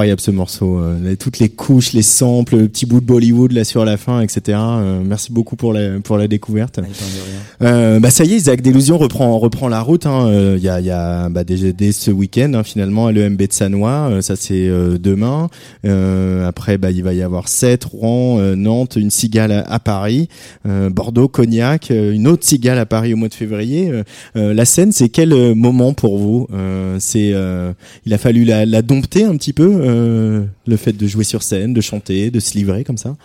[SPEAKER 1] Incroyable ce morceau, euh, toutes les couches, les samples, le petit bout de Bollywood là sur la fin, etc. Euh, merci beaucoup pour la pour la découverte. Euh, bah ça y est, Isaac Delusion reprend reprend la route. hein. Euh, Il y a il y a bah, dès, dès ce week-end hein, finalement à l'EMB de Sanois, euh, ça c'est euh, demain. Euh, après bah il va y avoir Sète, Rouen, euh, Nantes, une cigale à, à Paris, Bordeaux, Cognac, une autre cigale à Paris au mois de février. La scène, c'est quel moment pour vous? C'est il a fallu la, la dompter un petit peu le fait de jouer sur scène, de chanter, de se livrer comme ça?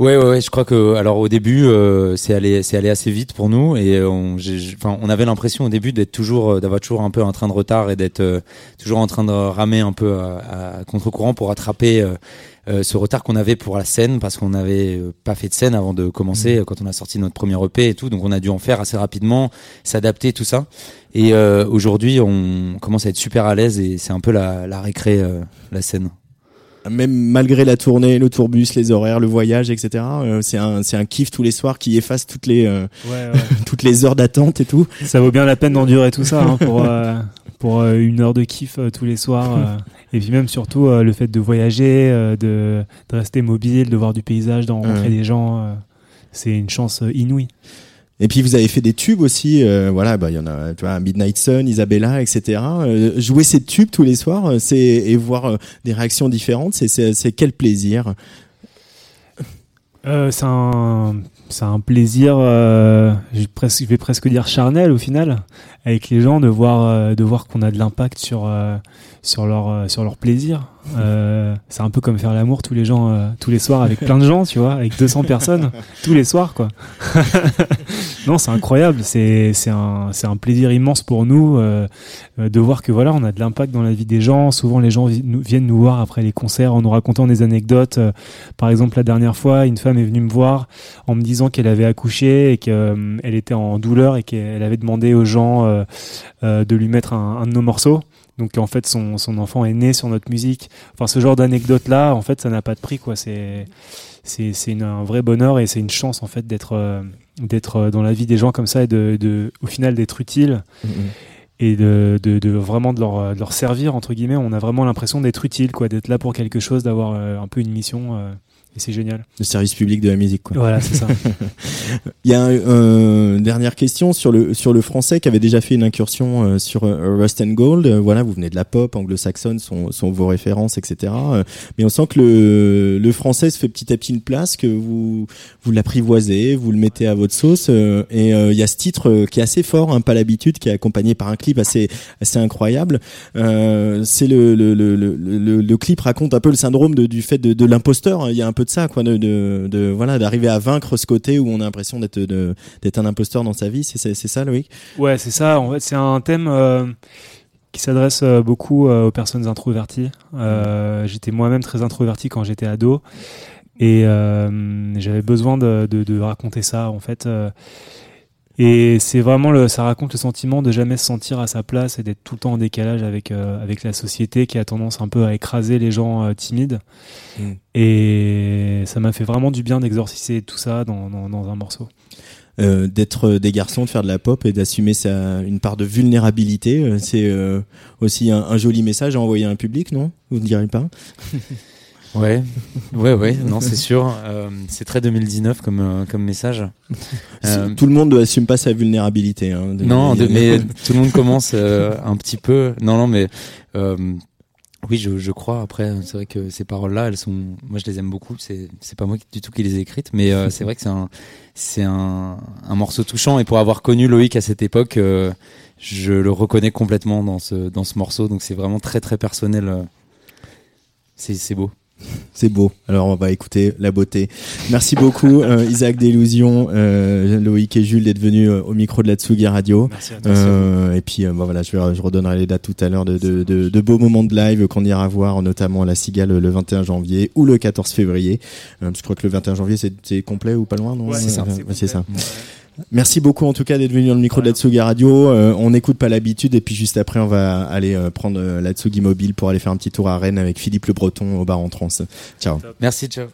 [SPEAKER 3] Ouais, ouais, ouais, je crois que alors au début euh, c'est allé c'est allé assez vite pour nous et euh, on enfin on avait l'impression au début d'être toujours euh, d'avoir toujours un peu un train de retard et d'être euh, toujours en train de ramer un peu à, à contre-courant pour rattraper euh, euh, ce retard qu'on avait pour la scène parce qu'on n'avait pas fait de scène avant de commencer euh, quand on a sorti notre premier EP et tout. Donc on a dû en faire assez rapidement s'adapter tout ça. Et euh, aujourd'hui on commence à être super à l'aise et c'est un peu la, la récré euh, la scène
[SPEAKER 1] même malgré la tournée, le tourbus, les horaires, le voyage, etc. euh, c'est un c'est un kiff tous les soirs qui efface toutes les euh, toutes les heures d'attente et tout.
[SPEAKER 2] Ça vaut bien la peine d'endurer tout ça hein, pour, euh, pour euh, une heure de kiff euh, tous les soirs. euh. et puis même surtout euh, le fait de voyager, euh, de, de rester mobile, de voir du paysage, de rencontrer
[SPEAKER 1] Ouais.
[SPEAKER 2] des gens. euh, c'est une chance euh, inouïe.
[SPEAKER 1] Et puis vous avez fait des tubes aussi, euh, voilà, bah il y en a, tu vois, Midnight Sun, Isabella, etc. Euh, jouer ces tubes tous les soirs, euh, c'est et voir des réactions différentes, c'est quel plaisir?
[SPEAKER 2] C'est un, plaisir, je, vais presque dire charnel au final, avec les gens de voir, de voir qu'on a de l'impact sur, sur leur, euh, sur leur plaisir. Euh, c'est un peu comme faire l'amour tous les gens, euh, tous les soirs avec plein de gens, tu vois, avec 200 personnes tous les soirs, quoi. non, c'est incroyable. C'est, c'est un, c'est un plaisir immense pour nous euh, euh, de voir que voilà, on a de l'impact dans la vie des gens. Souvent, les gens vi- nous- viennent nous voir après les concerts en nous racontant des anecdotes. Euh, par exemple, la dernière fois, une femme est venue me voir en me disant qu'elle avait accouché et qu'elle était en douleur et qu'elle avait demandé aux gens de lui mettre un, un de nos morceaux. Donc en fait, son, son enfant est né sur notre musique. Enfin, ce genre d'anecdote là, en fait, ça n'a pas de prix, quoi. C'est c'est un vrai bonheur et c'est une chance en fait d'être euh, d'être euh, dans la vie des gens comme ça et de, de au final d'être utile et de, de, de vraiment de leur, de leur servir entre guillemets. On a vraiment l'impression d'être utile, quoi, d'être là pour quelque chose, d'avoir euh, un peu une mission. euh, et c'est génial.
[SPEAKER 1] Le service public de la musique, quoi.
[SPEAKER 2] Voilà, c'est ça.
[SPEAKER 1] Il y a euh, une dernière question sur le sur le français qui avait déjà fait une incursion euh, sur euh, Rust and Gold. Euh, voilà, vous venez de la pop anglo-saxonne, sont, sont vos références, etc. Euh, mais on sent que le le français se fait petit à petit une place, que vous vous l'apprivoisez, vous le mettez à votre sauce. euh, et euh, il y a ce titre euh, qui est assez fort, hein, pas l'habitude, qui est accompagné par un clip assez assez incroyable. Euh, c'est le le, le le le le clip raconte un peu le syndrome de, du fait de, de l'imposteur. hein. Il y a un peu de ça, quoi, de, de, de voilà, d'arriver à vaincre ce côté où on a l'impression d'être d'être un imposteur dans sa vie. C'est ça, Loïc?
[SPEAKER 2] Ouais, c'est ça. En fait, c'est un thème euh, qui s'adresse euh, beaucoup euh, aux personnes introverties. Euh, j'étais moi-même très introverti quand j'étais ado et euh, j'avais besoin de, de, de raconter ça en fait. euh, et c'est vraiment le, ça raconte le sentiment de jamais se sentir à sa place et d'être tout le temps en décalage avec euh, avec la société qui a tendance un peu à écraser les gens euh, timides.
[SPEAKER 1] Mm.
[SPEAKER 2] Et ça m'a fait vraiment du bien d'exorciser tout ça dans, dans, dans un morceau.
[SPEAKER 1] Euh, d'être des garçons, de faire de la pop et d'assumer sa une part de vulnérabilité. C'est aussi un, un joli message à envoyer à un public, non? Vous ne direz pas?
[SPEAKER 3] Ouais, ouais, ouais, non, c'est sûr. Euh, c'est très 2019 comme, euh, comme message. Euh,
[SPEAKER 1] Tout le monde assume pas sa vulnérabilité. Hein, de-
[SPEAKER 3] non, de- mais tout le monde commence euh, un petit peu. Non, non, mais euh, oui, je, je crois. Après, c'est vrai que ces paroles-là, elles sont. Moi, je les aime beaucoup. C'est, c'est pas moi qui- du tout qui les ai écrites, mais euh, c'est vrai que c'est un, c'est un, un morceau touchant. Et pour avoir connu Loïc à cette époque, euh, je le reconnais complètement dans ce, dans ce morceau. Donc, c'est vraiment très, très personnel. C'est, c'est beau.
[SPEAKER 1] C'est beau. Alors on va écouter la beauté. Merci beaucoup euh, Isaac Delusion, euh, Loïc et Jules d'être venus euh, au micro de la Tsugi Radio.
[SPEAKER 2] Merci à toi.
[SPEAKER 1] Euh, et puis bah, voilà, je, redonnerai les dates tout à l'heure de, de, de, de beaux moments de live qu'on ira voir, notamment à la Cigale le 21 janvier ou le 14 février. Je crois que le 21 janvier c'est complet ou pas loin, non?
[SPEAKER 2] Ouais, c'est ça.
[SPEAKER 1] ouais, c'est ça. Merci beaucoup en tout cas d'être venu dans le micro de la Tsugi Radio. Euh, on n'écoute pas l'habitude et puis juste après on va aller euh, prendre euh, la Tsugi Mobile pour aller faire un petit tour à Rennes avec Philippe Le Breton au bar en trans. Ciao.
[SPEAKER 3] Merci, ciao.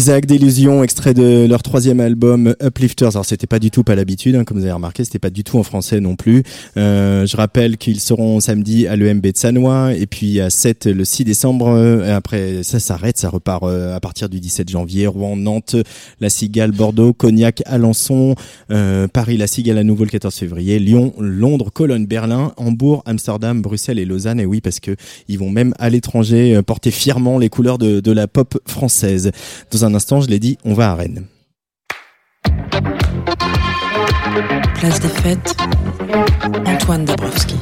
[SPEAKER 1] Isaac d'Illusion, extrait de leur troisième album Uplifters. Alors c'était pas du tout pas l'habitude, hein, comme vous avez remarqué, c'était pas du tout en français non plus. Euh, je rappelle qu'ils seront samedi à l'EMB de Sanois et puis à 7 le 6 décembre. Euh, Après ça s'arrête, ça repart euh, à partir du 17 janvier. Rouen, Nantes, La Cigale, Bordeaux, Cognac, Alençon, euh, Paris, La Cigale à nouveau le 14 février, Lyon, Londres, Cologne, Berlin, Hambourg, Amsterdam, Bruxelles et Lausanne. Et oui parce que ils vont même à l'étranger euh, porter fièrement les couleurs de, de la pop française. Dans un instant, je l'ai dit, on va à Rennes.
[SPEAKER 7] Place des fêtes, Antoine Dabrowski.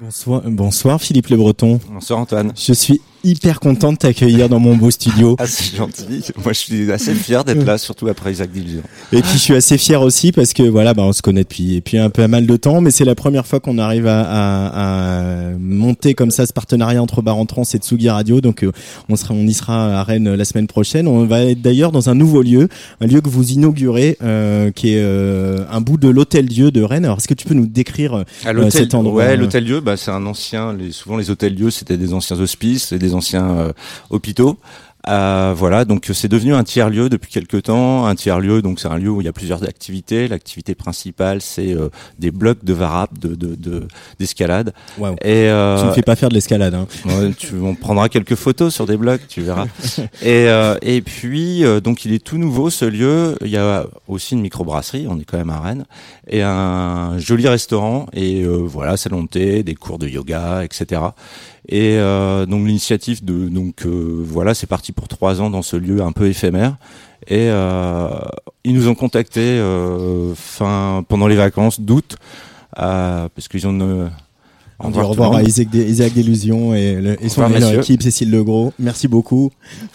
[SPEAKER 1] Bonsoir, bonsoir Philippe Le Breton.
[SPEAKER 8] Bonsoir Antoine.
[SPEAKER 1] Je suis hyper content de t'accueillir dans mon beau studio.
[SPEAKER 8] Ah, c'est gentil. Moi, je suis assez fier d'être là, surtout après Isaac Dillion.
[SPEAKER 1] Et puis je suis assez fier aussi parce que voilà, bah, on se connaît depuis, depuis un peu à mal de temps, mais c'est la première fois qu'on arrive à, à, à monter comme ça ce partenariat entre Bar en Trans et Tsugi Radio. Donc euh, on sera, on y sera à Rennes la semaine prochaine. On va être d'ailleurs dans un nouveau lieu, un lieu que vous inaugurez, euh, qui est euh, un bout de l'Hôtel Dieu de Rennes. Alors est-ce que tu peux nous décrire
[SPEAKER 8] À
[SPEAKER 1] euh, cet endroit
[SPEAKER 8] ouais, l'hôtel Dieu, bah, c'est un ancien. Les, souvent, les hôtels Dieu, c'était des anciens hospices et des anciens euh, hôpitaux. Euh, voilà, donc c'est devenu un tiers lieu depuis quelques temps. Un tiers lieu, donc c'est un lieu où il y a plusieurs activités. L'activité principale, c'est euh, des blocs de varap, de de- de- d'escalade. Et euh,
[SPEAKER 1] Tu ne fais pas faire de l'escalade. Hein.
[SPEAKER 8] Ouais, tu, on prendra quelques photos sur des blogs, tu verras. et, et puis, donc, il est tout nouveau ce lieu. Il y a aussi une microbrasserie, on est quand même à Rennes, et un joli restaurant. Et voilà, salon de thé, des cours de yoga, etc. Et euh, donc l'initiative de donc euh, voilà, c'est parti pour trois ans dans ce lieu un peu éphémère. Et euh, ils nous ont contactés euh, fin pendant les vacances d'août euh, parce qu'ils ont une.
[SPEAKER 1] On dit au revoir à. Isaac, Isaac Delusion et, le- et son équipe, Cécile Legros. Merci beaucoup.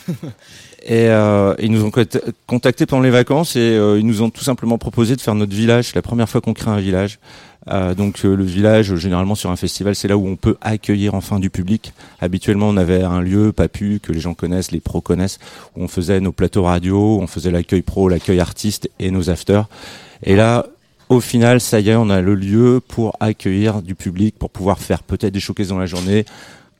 [SPEAKER 8] Et euh, ils nous ont cont- contactés pendant les vacances et euh, ils nous ont tout simplement proposé de faire notre village. C'est la première fois qu'on crée un village. Euh, donc euh, le village, généralement sur un festival, c'est là où on peut accueillir enfin du public. Habituellement, on avait un lieu, Papu, que les gens connaissent, les pros connaissent, où on faisait nos plateaux radio, on faisait l'accueil pro, l'accueil artiste et nos afters. Et là, au final, ça y est, on a le lieu pour accueillir du public, pour pouvoir faire peut-être des showcases dans la journée,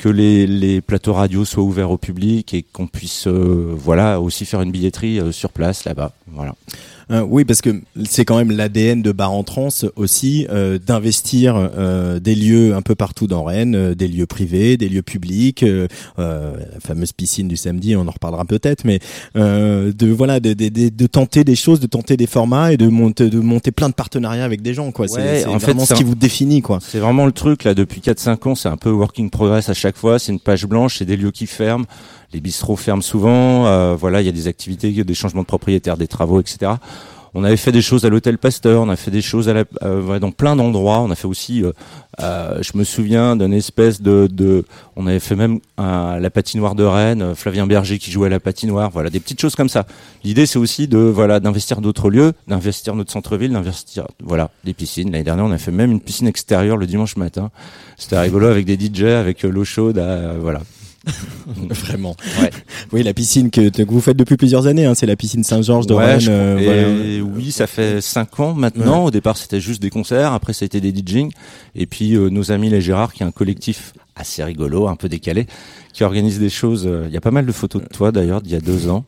[SPEAKER 8] que les, plateaux radio soient ouverts au public et qu'on puisse, euh, voilà, aussi faire une billetterie euh, sur place là-bas. Voilà.
[SPEAKER 1] Euh, oui, parce que c'est quand même l'ADN de Bar en Trans aussi euh, d'investir euh, des lieux un peu partout dans Rennes, euh, des lieux privés, des lieux publics, euh, la fameuse piscine du samedi, on en reparlera peut-être, mais euh, de voilà, de, de, de, de tenter des choses, de tenter des formats et de monter, de monter plein de partenariats avec des gens, quoi. C'est
[SPEAKER 8] Ouais,
[SPEAKER 1] c'est
[SPEAKER 8] fait,
[SPEAKER 1] vraiment ce qui
[SPEAKER 8] un-
[SPEAKER 1] vous définit, quoi.
[SPEAKER 8] C'est vraiment le truc là depuis 4-5 ans, c'est un peu working progress à chaque fois, c'est une page blanche, c'est des lieux qui ferment, les bistrots ferment souvent, euh, voilà, il y a des activités, des changements de propriétaire, des travaux, etc. On avait fait des choses à l'hôtel Pasteur, on a fait des choses à la, euh, dans plein d'endroits. On a fait aussi, euh, euh, je me souviens d'une espèce de, de, on avait fait même un- la patinoire de Rennes, euh, Flavien Berger qui jouait à la patinoire. Voilà, des petites choses comme ça. L'idée, c'est aussi de, voilà, d'investir d'autres lieux, d'investir notre centre-ville, d'investir, voilà, des piscines. L'année dernière, on a fait même une piscine extérieure le dimanche matin. C'était rigolo avec des DJ, avec euh, l'eau chaude, voilà.
[SPEAKER 1] Vraiment.
[SPEAKER 8] Ouais.
[SPEAKER 1] Oui, la piscine que, que vous faites depuis plusieurs années, hein, c'est la piscine Saint-Georges de
[SPEAKER 8] Ouais,
[SPEAKER 1] Rennes. euh,
[SPEAKER 8] et
[SPEAKER 1] voilà.
[SPEAKER 8] Oui, ça fait 5 ans maintenant. Au départ, c'était juste des concerts. Après, ça a été des DJing. Et puis, euh, nos amis les Gérard, qui est un collectif assez rigolo, un peu décalé, qui organise des choses. euh, Il y a pas mal de photos de toi, d'ailleurs, d'il y a deux ans.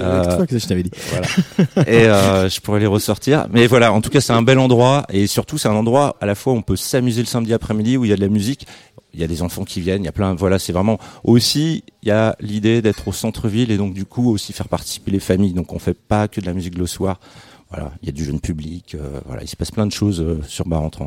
[SPEAKER 8] Euh,
[SPEAKER 1] toi que je t'avais dit.
[SPEAKER 8] voilà. Et euh, je pourrais les ressortir. Mais voilà, en tout cas, c'est un bel endroit. Et surtout, c'est un endroit à la fois où on peut s'amuser le samedi après-midi, où il y a de la musique. Il y a des enfants qui viennent, il y a plein. Voilà, c'est vraiment aussi. Il y a l'idée d'être au centre-ville et donc du coup aussi faire participer les familles. Donc on fait pas que de la musique le soir. Voilà, il y a du jeune public. euh, voilà, il se passe plein de choses euh, sur Bar en Trans.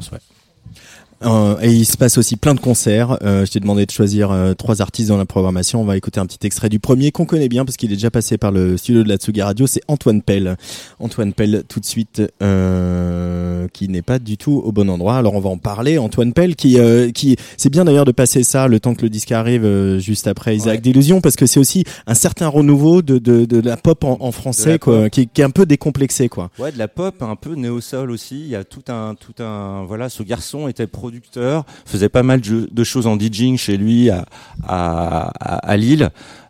[SPEAKER 1] Euh, et il se passe aussi plein de concerts. Euh, je t'ai demandé de choisir euh, trois artistes dans la programmation. On va écouter un petit extrait du premier qu'on connaît bien parce qu'il est déjà passé par le studio de la Tsugi Radio. C'est Antoine Pell. Antoine Pell tout de suite, euh, qui n'est pas du tout au bon endroit. Alors on va en parler. Antoine Pell, qui, euh, qui, c'est bien d'ailleurs de passer ça le temps que le disque arrive juste après Isaac d'illusion parce que c'est aussi un certain renouveau de, de, de la pop en, en français quoi,
[SPEAKER 8] pop.
[SPEAKER 1] qui, qui est un peu décomplexé quoi.
[SPEAKER 8] Ouais, de la pop, un peu néo-soul aussi. Il y a tout un, tout un, voilà, ce garçon était producteur, faisait pas mal de, choses en DJing chez lui à, à, Lille.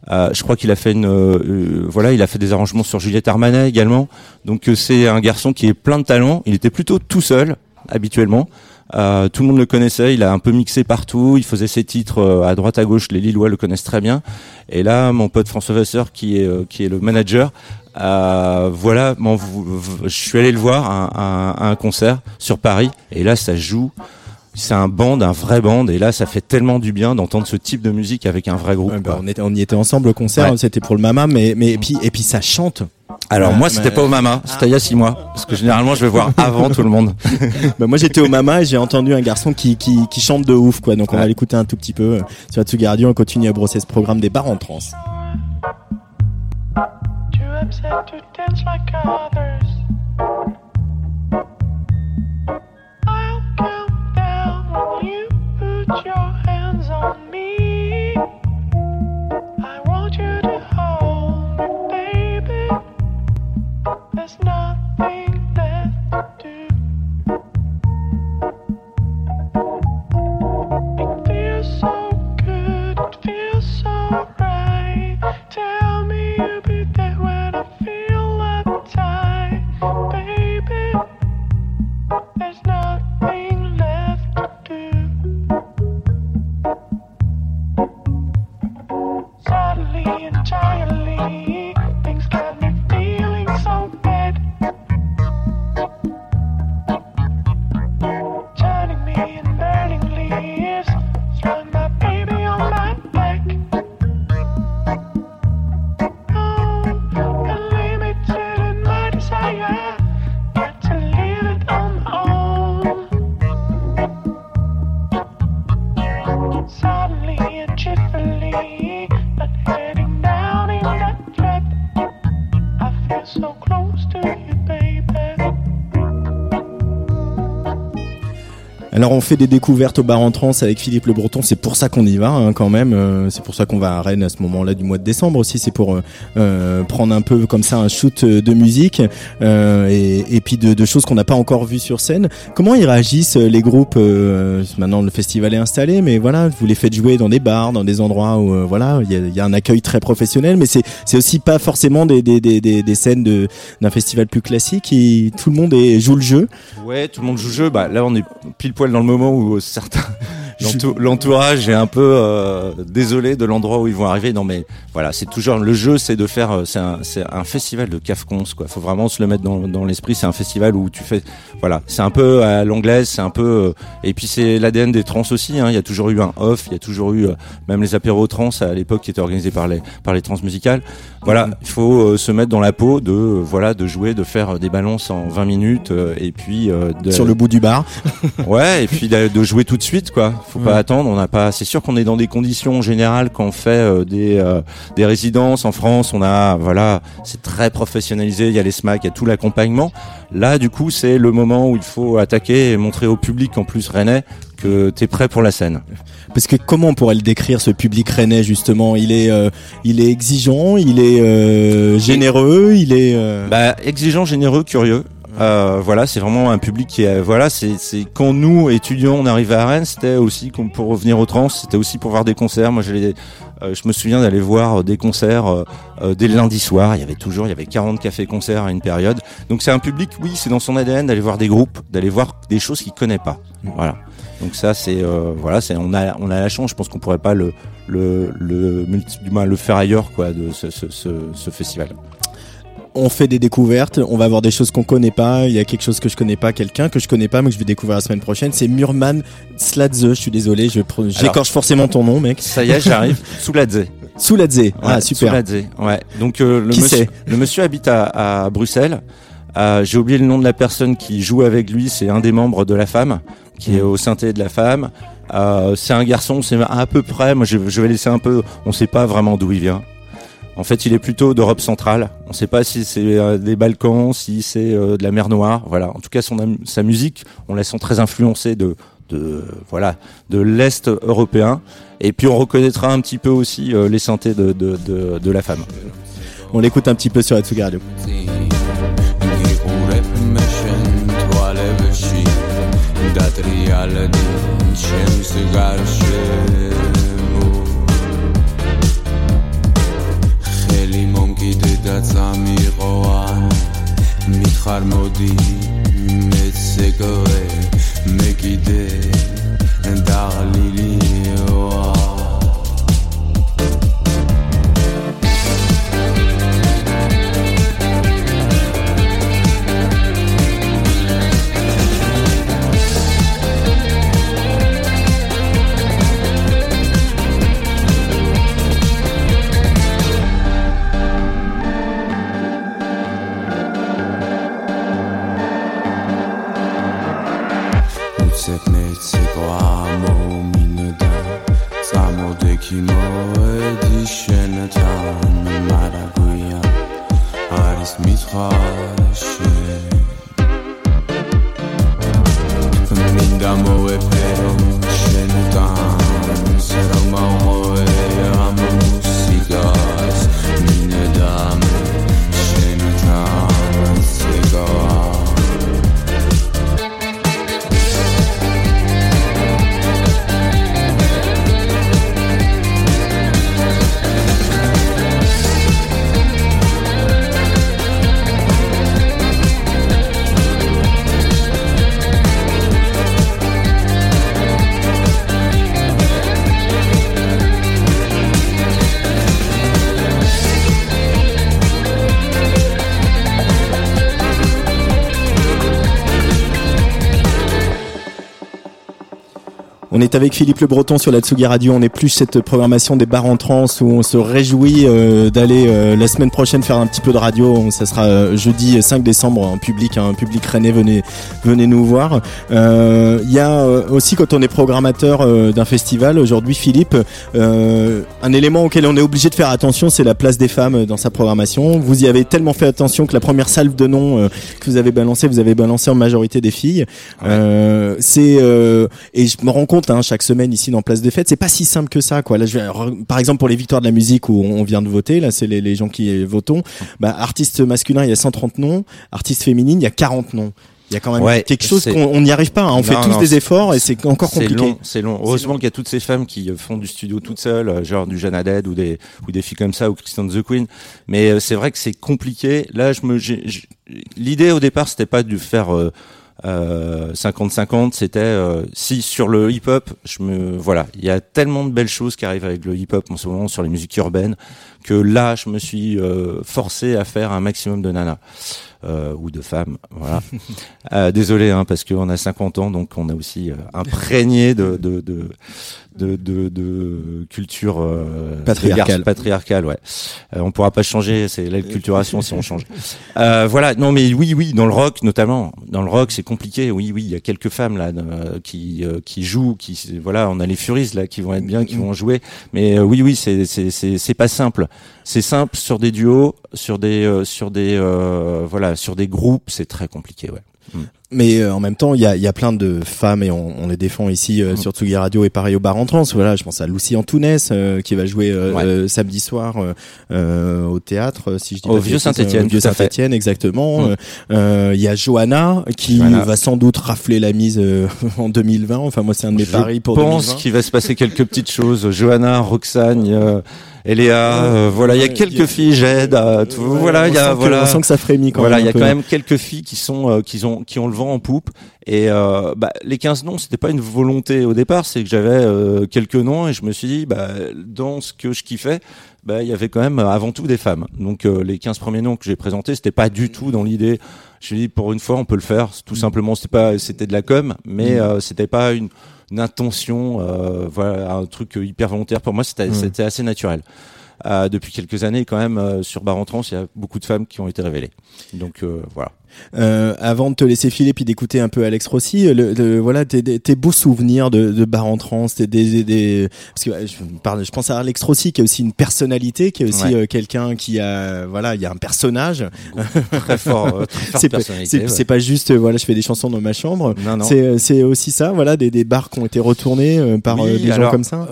[SPEAKER 8] Euh, je crois qu'il a fait une, euh, voilà, il a fait des arrangements sur Juliette Armanet également. Donc euh, c'est un garçon qui est plein de talent. Il était plutôt tout seul habituellement. Tout le monde le connaissait, il a un peu mixé partout, il faisait ses titres à droite à gauche, les Lillois le connaissent très bien. Et là, mon pote François Vasseur, qui est qui est le manager, voilà, v- je suis allé le voir à un concert sur Paris, et là ça joue. C'est un band, un vrai band, et là ça fait tellement du bien d'entendre ce type de musique avec un vrai groupe.
[SPEAKER 1] Ouais, bah, on, était, on y était ensemble au concert,
[SPEAKER 8] Ouais.
[SPEAKER 1] c'était pour le Mama, mais, mais et puis, et puis ça chante.
[SPEAKER 8] Alors
[SPEAKER 1] Ouais,
[SPEAKER 8] moi c'était
[SPEAKER 1] mais-
[SPEAKER 8] pas au Mama, c'était il y a six mois, parce que généralement je vais voir avant tout le monde.
[SPEAKER 1] Bah, moi j'étais au Mama et j'ai entendu un garçon qui, qui, qui chante de ouf quoi. Donc on va l'écouter un tout petit peu euh, sur Radio. On continue à brosser ce programme des bars en trans. Alors on fait des découvertes au bar en trance avec Philippe Le Breton, c'est pour ça qu'on y va hein, quand même, euh, c'est pour ça qu'on va à Rennes à ce moment-là du mois de décembre aussi, c'est pour euh, euh, prendre un peu comme ça un shoot euh, de musique euh, et, et puis de, de choses qu'on n'a pas encore vues sur scène. Comment ils réagissent euh, les groupes Maintenant le festival est installé, mais voilà, vous les faites jouer dans des bars, dans des endroits où voilà, il y a, y a un accueil très professionnel, mais c'est aussi pas forcément des des des des, scènes d'un festival plus classique. Et tout le monde est, joue le jeu.
[SPEAKER 8] Ouais, tout le monde joue le jeu. Bah, là, on est pile poil dans le moment où euh, certains, l'entou- l'entourage est un peu euh, désolé de l'endroit où ils vont arriver. Non, mais voilà, c'est toujours le jeu, c'est de faire, euh, c'est un, festival de cafcons, quoi. Faut vraiment se le mettre dans, dans l'esprit. C'est un festival où tu fais, voilà, c'est un peu à l'anglaise, c'est un peu, et puis c'est l'ADN des trans aussi. Hein. Il y a toujours eu un off, il y a toujours eu même les apéros trans à l'époque qui étaient organisés par les par les trans musicales. Voilà, il faut euh, se mettre dans la peau de, voilà, de jouer, de faire euh, des balances en 20 minutes, euh, et puis euh, de,
[SPEAKER 1] sur le bout du bar.
[SPEAKER 8] Ouais, et puis de, de jouer tout de suite, quoi. Faut pas
[SPEAKER 1] Ouais.
[SPEAKER 8] attendre. On n'a pas. C'est sûr qu'on est dans des conditions générales quand on fait euh, des euh, des résidences en France. On a, voilà, c'est très professionnalisé. Il y a les SMAC, il y a tout l'accompagnement. Là, du coup, c'est le moment où il faut attaquer et montrer au public, en plus rennais, que t'es prêt pour la scène.
[SPEAKER 1] Parce que comment on pourrait le décrire ce public rennais justement? Il est, euh, il est exigeant, il est euh, généreux, il est. euh,
[SPEAKER 8] Bah, exigeant, généreux, curieux. Euh, voilà, c'est vraiment un public qui est, voilà, c'est, c'est quand nous étudiants on arrivait à Rennes, c'était aussi pour revenir au trans, c'était aussi pour voir des concerts. Moi, j'allais, euh, je me souviens d'aller voir des concerts euh, dès le lundi soir. Il y avait toujours, il y avait 40 cafés-concerts à une période. Donc c'est un public, oui, c'est dans son ADN d'aller voir des groupes, d'aller voir des choses qu'il connaît pas. Voilà. Donc ça, c'est, euh, voilà, c'est, on a, on a la chance. Je pense qu'on pourrait pas le, le, le, moins le faire ailleurs, quoi, de ce, ce, ce, ce festival.
[SPEAKER 1] on fait des découvertes, on va voir des choses qu'on connaît pas. Il y a quelque chose que je connais pas, quelqu'un que je connais pas, mais que je vais découvrir la semaine prochaine. C'est Murman Sladze. Je suis désolé, je j'écorche forcément ton nom, mec.
[SPEAKER 8] Ça y est, j'arrive. Souladze.
[SPEAKER 1] Souladze. ah
[SPEAKER 8] Ouais,
[SPEAKER 1] super.
[SPEAKER 8] Souladze, ouais. Donc euh, le
[SPEAKER 1] Qui
[SPEAKER 8] monsieur, le monsieur habite à, à Bruxelles. Euh, J'ai oublié le nom de la personne qui joue avec lui. C'est un des membres de la femme qui est au synthé de la femme. Euh, c'est un garçon. C'est à peu près. Moi, je, je vais laisser un peu. On sait pas vraiment d'où il vient. En fait, il est plutôt d'Europe centrale. On ne sait pas si c'est euh, des Balkans, si c'est euh, de la mer Noire. Voilà. En tout cas, son sa musique, on la sent très influencée de, de voilà, de l'est européen. Et puis, on reconnaîtra un petit peu aussi euh, les synthés de, de, de, de la femme.
[SPEAKER 1] On l'écoute un petit peu sur la Tsugi Radio.
[SPEAKER 9] დატრიალდი ჩემს გარშემო. ხელი მომკიდე და წამიყო ან მითხარ მოდი მეც ეგვე მე კიდე დაღლილიო ისეთნე ციკვა მომინდა. წამოდექი მოედი შენთან მარაგვია არის მისხვა შენ მინდა მოვეფერო შენთან სერალმა მოე
[SPEAKER 1] On est avec Philippe Le Breton sur la Tsugi Radio. On épluche cette programmation des bars en trans où on se réjouit euh, d'aller euh, la semaine prochaine faire un petit peu de radio. Ça sera euh, jeudi 5 décembre en public, un public rennais. Venez, venez nous voir. Euh, Il y a euh, aussi quand on est programmateur euh, d'un festival aujourd'hui, Philippe, euh, un élément auquel on est obligé de faire attention, c'est la place des femmes dans sa programmation. Vous y avez tellement fait attention que la première salve de noms euh, que vous avez balancé, vous avez balancé en majorité des filles. Euh, c'est euh, et je me rends compte hein, chaque semaine ici dans Place des Fêtes, c'est pas si simple que ça quoi. Là, je vais, re- par exemple pour les victoires de la musique où on vient de voter, là c'est les, les gens qui votons. Bah, artiste masculin, il y a 130 noms. Artiste féminine, il y a 40 noms. Il y a quand même
[SPEAKER 8] Ouais,
[SPEAKER 1] quelque chose qu'on on n'y arrive pas. hein. On fait tous
[SPEAKER 8] non,
[SPEAKER 1] des efforts et c'est encore
[SPEAKER 8] C'est
[SPEAKER 1] compliqué.
[SPEAKER 8] long, c'est long. Heureusement qu'il y a toutes ces femmes qui font du studio toutes seules, euh, genre du Jeanne Haddad ou des ou des filles comme ça ou Christian the Queen. Mais euh, c'est vrai que c'est compliqué. Là, je me, l'idée au départ, c'était pas de faire euh, 50-50. C'était euh, si sur le hip-hop, je me, voilà, il y a tellement de belles choses qui arrivent avec le hip-hop en ce moment sur les musiques urbaines que là, je me suis euh, forcé à faire un maximum de nanas. Euh, ou de femmes, voilà. Euh, désolé, hein, parce qu'on a 50 ans, donc on a aussi euh, imprégné de de de de, de, de culture euh,
[SPEAKER 1] Patriarcale.
[SPEAKER 8] patriarcale, ouais. Euh, on pourra pas changer, c'est l'acculturation si on change. Euh, voilà, non mais oui, oui, dans le rock notamment, dans le rock c'est compliqué. Oui, oui, il y a quelques femmes là qui euh, qui jouent, qui voilà, on a les Furies là qui vont être bien, qui vont jouer. Mais oui, oui, c'est c'est pas simple. C'est simple sur des duos, sur des euh, sur des euh, voilà, sur des groupes, c'est très compliqué, ouais.
[SPEAKER 1] Mais euh, en même temps, il y a, il y a plein de femmes et on, on les défend ici euh, sur Tsugi Radio et pareil au bar en trans. Voilà, je pense à Lucie Antounès euh, qui va jouer
[SPEAKER 8] Ouais.
[SPEAKER 1] samedi soir au théâtre, si je dis
[SPEAKER 8] Au
[SPEAKER 1] pas
[SPEAKER 8] Vieux Saint-Étienne,
[SPEAKER 1] au Vieux. Saint-Étienne, exactement.
[SPEAKER 8] Mm.
[SPEAKER 1] Il y a Johanna qui
[SPEAKER 8] Johanna.
[SPEAKER 1] va sans doute rafler la mise en 2020. Enfin, moi, c'est un de mes
[SPEAKER 8] Je
[SPEAKER 1] paris pour
[SPEAKER 8] pense
[SPEAKER 1] 2020.
[SPEAKER 8] qu'il va se passer quelques petites choses. Johanna, Roxane, Eléa, euh, voilà, il y a quelques filles, j'aide, tout-
[SPEAKER 1] Ouais,
[SPEAKER 8] voilà, il y a
[SPEAKER 1] que-
[SPEAKER 8] voilà.
[SPEAKER 1] on sent que ça frémit quand
[SPEAKER 8] voilà,
[SPEAKER 1] même.
[SPEAKER 8] il y a
[SPEAKER 1] peu.
[SPEAKER 8] quand même quelques filles qui sont euh, qui ont qui ont le vent en poupe et euh, bah, les 15 noms, c'était pas une volonté au départ, c'est que j'avais euh, quelques noms et je me suis dit bah dans ce que je kiffais, bah il y avait quand même euh, avant tout des femmes. Donc euh, les 15 premiers noms que j'ai présentés, c'était pas du tout dans l'idée. Je me suis dit pour une fois on peut le faire, tout simplement c'était pas c'était de la com, mais euh, c'était pas une une intention, euh, voilà, un truc hyper volontaire. Pour moi, c'était
[SPEAKER 1] Mm.
[SPEAKER 8] c'était assez naturel. Euh, depuis quelques années, quand même, euh, sur Bar en Trans, il y a beaucoup de femmes qui ont été révélées. Donc euh, voilà.
[SPEAKER 1] Euh, avant de te laisser filer puis d'écouter un peu Alex Rossi, le, le- voilà tes, tes- beaux souvenirs de, de bar en trans, tes- des, des, des- parce que je parle, je pense à Alex Rossi qui a aussi une personnalité, qui est aussi
[SPEAKER 8] Ouais.
[SPEAKER 1] euh, quelqu'un qui a, voilà, il y a un personnage.
[SPEAKER 8] Très fort,
[SPEAKER 1] C'est pas,
[SPEAKER 8] ouais.
[SPEAKER 1] juste, voilà, je fais des chansons dans ma chambre.
[SPEAKER 8] Non, non.
[SPEAKER 1] C'est, c'est aussi ça, voilà, des, des bars qui ont été retournés par
[SPEAKER 8] Oui,
[SPEAKER 1] des gens
[SPEAKER 8] alors,
[SPEAKER 1] comme ça.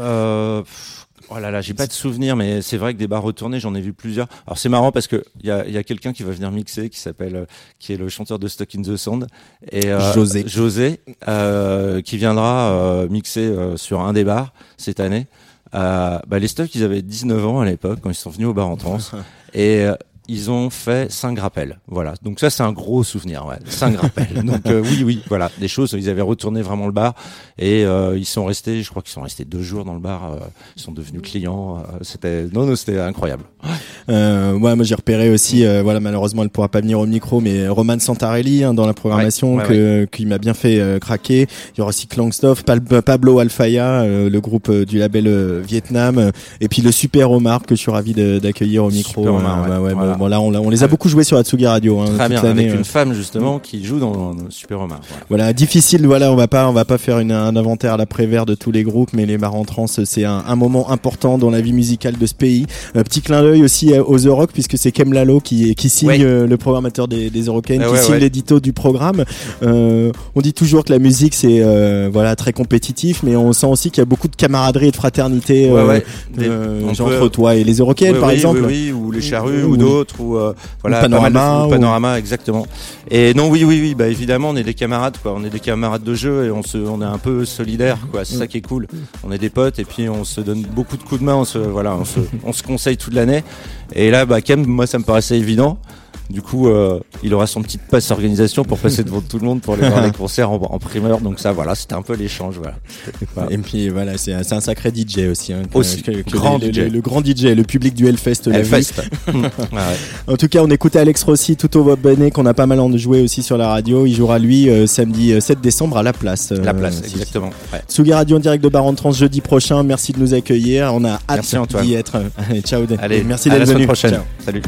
[SPEAKER 8] Oh là là, j'ai pas de souvenir, mais c'est vrai que des bars retournés, j'en ai vu plusieurs. Alors c'est marrant parce que il y a, il y a quelqu'un qui va venir mixer, qui s'appelle, euh, qui est le chanteur de Stuck in the Sound, et euh,
[SPEAKER 1] José.
[SPEAKER 8] José, euh, qui viendra euh, mixer sur un des bars cette année. Euh, bah, les Stuck, ils avaient 19 ans à l'époque quand ils sont venus au bar en trans, et euh, ils ont fait cinq rappels. Voilà. Donc ça, c'est un gros souvenir. Ouais. Cinq rappels. Donc euh, oui, oui, voilà, des choses. Ils avaient retourné vraiment le bar et euh, ils sont restés. Je crois qu'ils sont restés deux jours dans le bar. euh, ils sont devenus clients. euh, c'était non, non, c'était incroyable.
[SPEAKER 1] Euh, ouais, moi j'ai repéré aussi, euh, voilà, malheureusement elle pourra pas venir au micro, mais Roman Santarelli hein, dans la programmation
[SPEAKER 8] Ouais, ouais,
[SPEAKER 1] que qui m'a bien fait euh, craquer. Il y aura aussi Klangstoff, Pal- Pablo Alfaya, euh, le groupe euh, du label euh, Vietnam, et puis le Super Omar que je suis ravi d'accueillir au micro.
[SPEAKER 8] Super Omar, ouais,
[SPEAKER 1] bah ouais,
[SPEAKER 8] voilà.
[SPEAKER 1] bon, là on, les a beaucoup joués sur Atsugi Radio. Hein,
[SPEAKER 8] Très bien. Avec
[SPEAKER 1] euh.
[SPEAKER 8] une femme justement qui joue dans, dans Super Omar. Voilà.
[SPEAKER 1] Voilà, difficile. Voilà, on va pas, on va pas faire une, un inventaire à l'après-vert de tous les groupes, mais les en trans, c'est un, un moment important dans la vie musicale de ce pays. Euh, petit clin d'œil aussi euh, aux The Rock, puisque c'est Kem Lalo qui, qui signe
[SPEAKER 8] Ouais.
[SPEAKER 1] euh, le programmateur des, des Eurocaines,
[SPEAKER 8] Ah
[SPEAKER 1] qui signe
[SPEAKER 8] ouais.
[SPEAKER 1] l'édito du programme. Euh, on dit toujours que la musique c'est euh, voilà très compétitif, mais on sent aussi qu'il y a beaucoup de camaraderie et de fraternité, euh.
[SPEAKER 8] Des- peut-
[SPEAKER 1] entre toi et les Eurocaines par
[SPEAKER 8] oui,
[SPEAKER 1] exemple.
[SPEAKER 8] oui, oui, ou les charrues
[SPEAKER 1] Ou-
[SPEAKER 8] ou, d'autres ou euh, voilà
[SPEAKER 1] ou
[SPEAKER 8] pas mal de-
[SPEAKER 1] Panorama,
[SPEAKER 8] ou panorama exactement. Et non oui oui oui bah évidemment on est des camarades quoi. On est des camarades de jeu et on se on est un peu solidaires quoi. C'est ça qui est cool. On est des potes et puis on se donne beaucoup de coups de main on se voilà on se on se conseille toute l'année. Et là bah même moi ça me paraissait évident Du coup, euh, il aura son petit passe organisation pour passer devant tout le monde pour aller voir les concerts en, en primeur. Donc ça, voilà, c'était un peu l'échange. Voilà. Voilà.
[SPEAKER 1] Et puis voilà, c'est un, c'est un sacré DJ aussi. hein, que-
[SPEAKER 8] Aussi,
[SPEAKER 1] que- que
[SPEAKER 8] grand
[SPEAKER 1] les-
[SPEAKER 8] DJ.
[SPEAKER 1] Le, le grand DJ, le public du Hellfest.
[SPEAKER 8] Hellfest. Ouais.
[SPEAKER 1] En tout cas, on écoutait Alex Rossi tout au bonnet qu'on a pas mal en joué aussi sur la radio. Il jouera lui euh, samedi euh, 7 décembre à La Place. euh,
[SPEAKER 8] La place,
[SPEAKER 1] si.
[SPEAKER 8] exactement. Ouais.
[SPEAKER 1] Radio en direct de Baron Trans jeudi prochain. Merci de nous accueillir. On a hâte
[SPEAKER 8] Merci,
[SPEAKER 1] d'y être. Allez, ciao.
[SPEAKER 8] Allez,
[SPEAKER 1] merci
[SPEAKER 8] à
[SPEAKER 1] d'être
[SPEAKER 8] la semaine
[SPEAKER 1] venu.
[SPEAKER 8] prochaine.
[SPEAKER 1] Ciao.
[SPEAKER 8] Salut.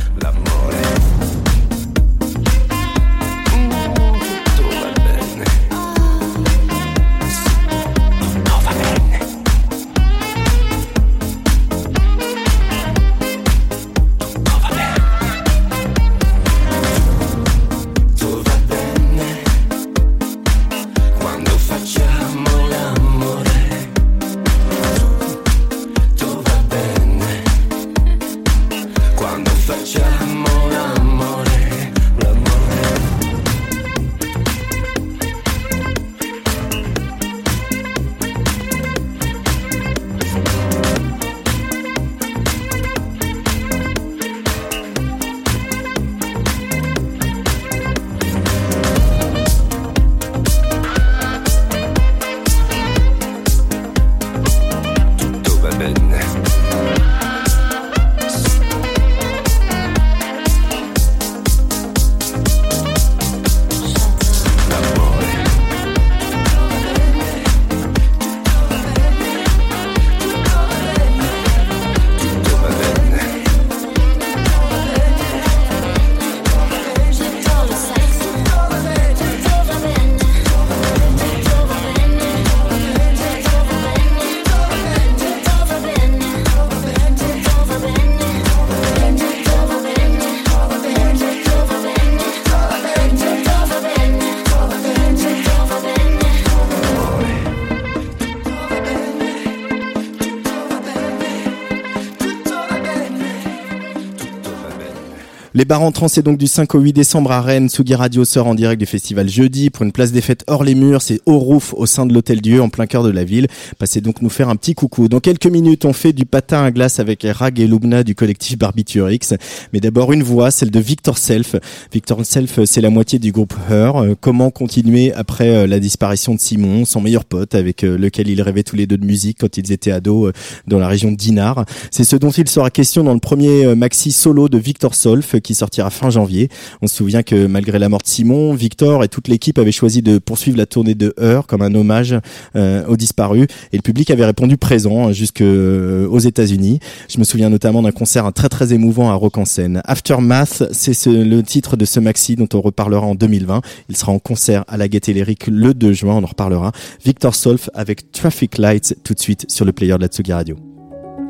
[SPEAKER 1] Les bars entrants, c'est donc du 5 au 8 décembre à Rennes. Sugi Radio sort en direct du festival jeudi pour une place des fêtes hors les murs. C'est au roof au sein de l'hôtel Dieu en plein cœur de la ville. Passez donc nous faire un petit coucou. Dans quelques minutes, on fait du patin à glace avec Rag et Lubna du collectif Barbiturix. Mais d'abord une voix, celle de Victor Self. Victor Self, c'est la moitié du groupe Her. Euh, Comment continuer après euh, la disparition de Simon, son meilleur pote avec euh, lequel ils rêvaient tous les deux de musique quand ils étaient ados dans la région de Dinard? C'est ce dont il sera question dans le premier maxi solo de Victor euh, qui sortira fin janvier. On se souvient que malgré la mort de Simon, Victor et toute l'équipe avaient choisi de poursuivre la tournée de Her comme un hommage euh, aux disparus et le public avait répondu présent jusque euh, aux États-Unis. Je me souviens notamment d'un concert très très émouvant à Rock en Seine. Aftermath, c'est ce- le titre de ce maxi dont on reparlera en 2020. Il sera en concert à la Gaîté Lyrique le 2 juin, on en reparlera. Victor Solf avec Traffic Lights tout de suite sur le player de la Tsugi Radio.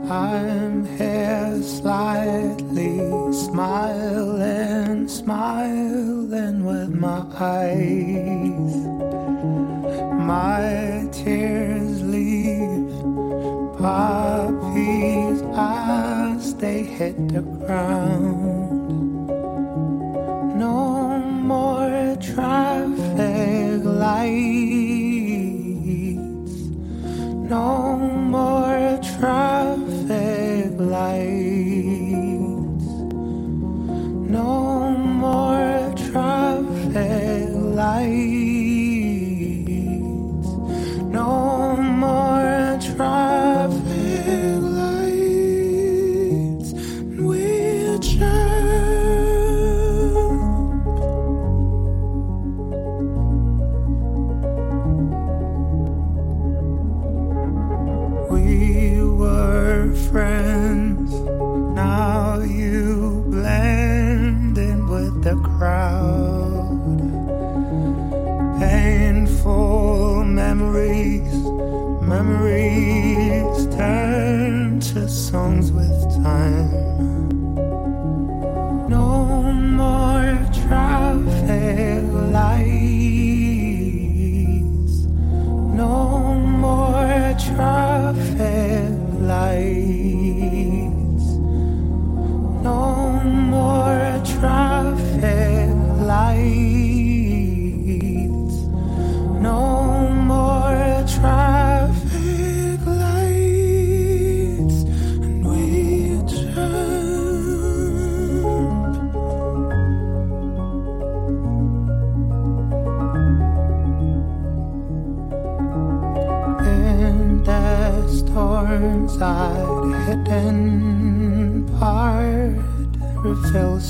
[SPEAKER 5] I'm here slightly smiling, smiling with my eyes. My tears leave poppies as they hit the ground. No more traffic lights. No more traffic lights. No more traffic lights. No more traffic friends. Now you blend in with the crowd.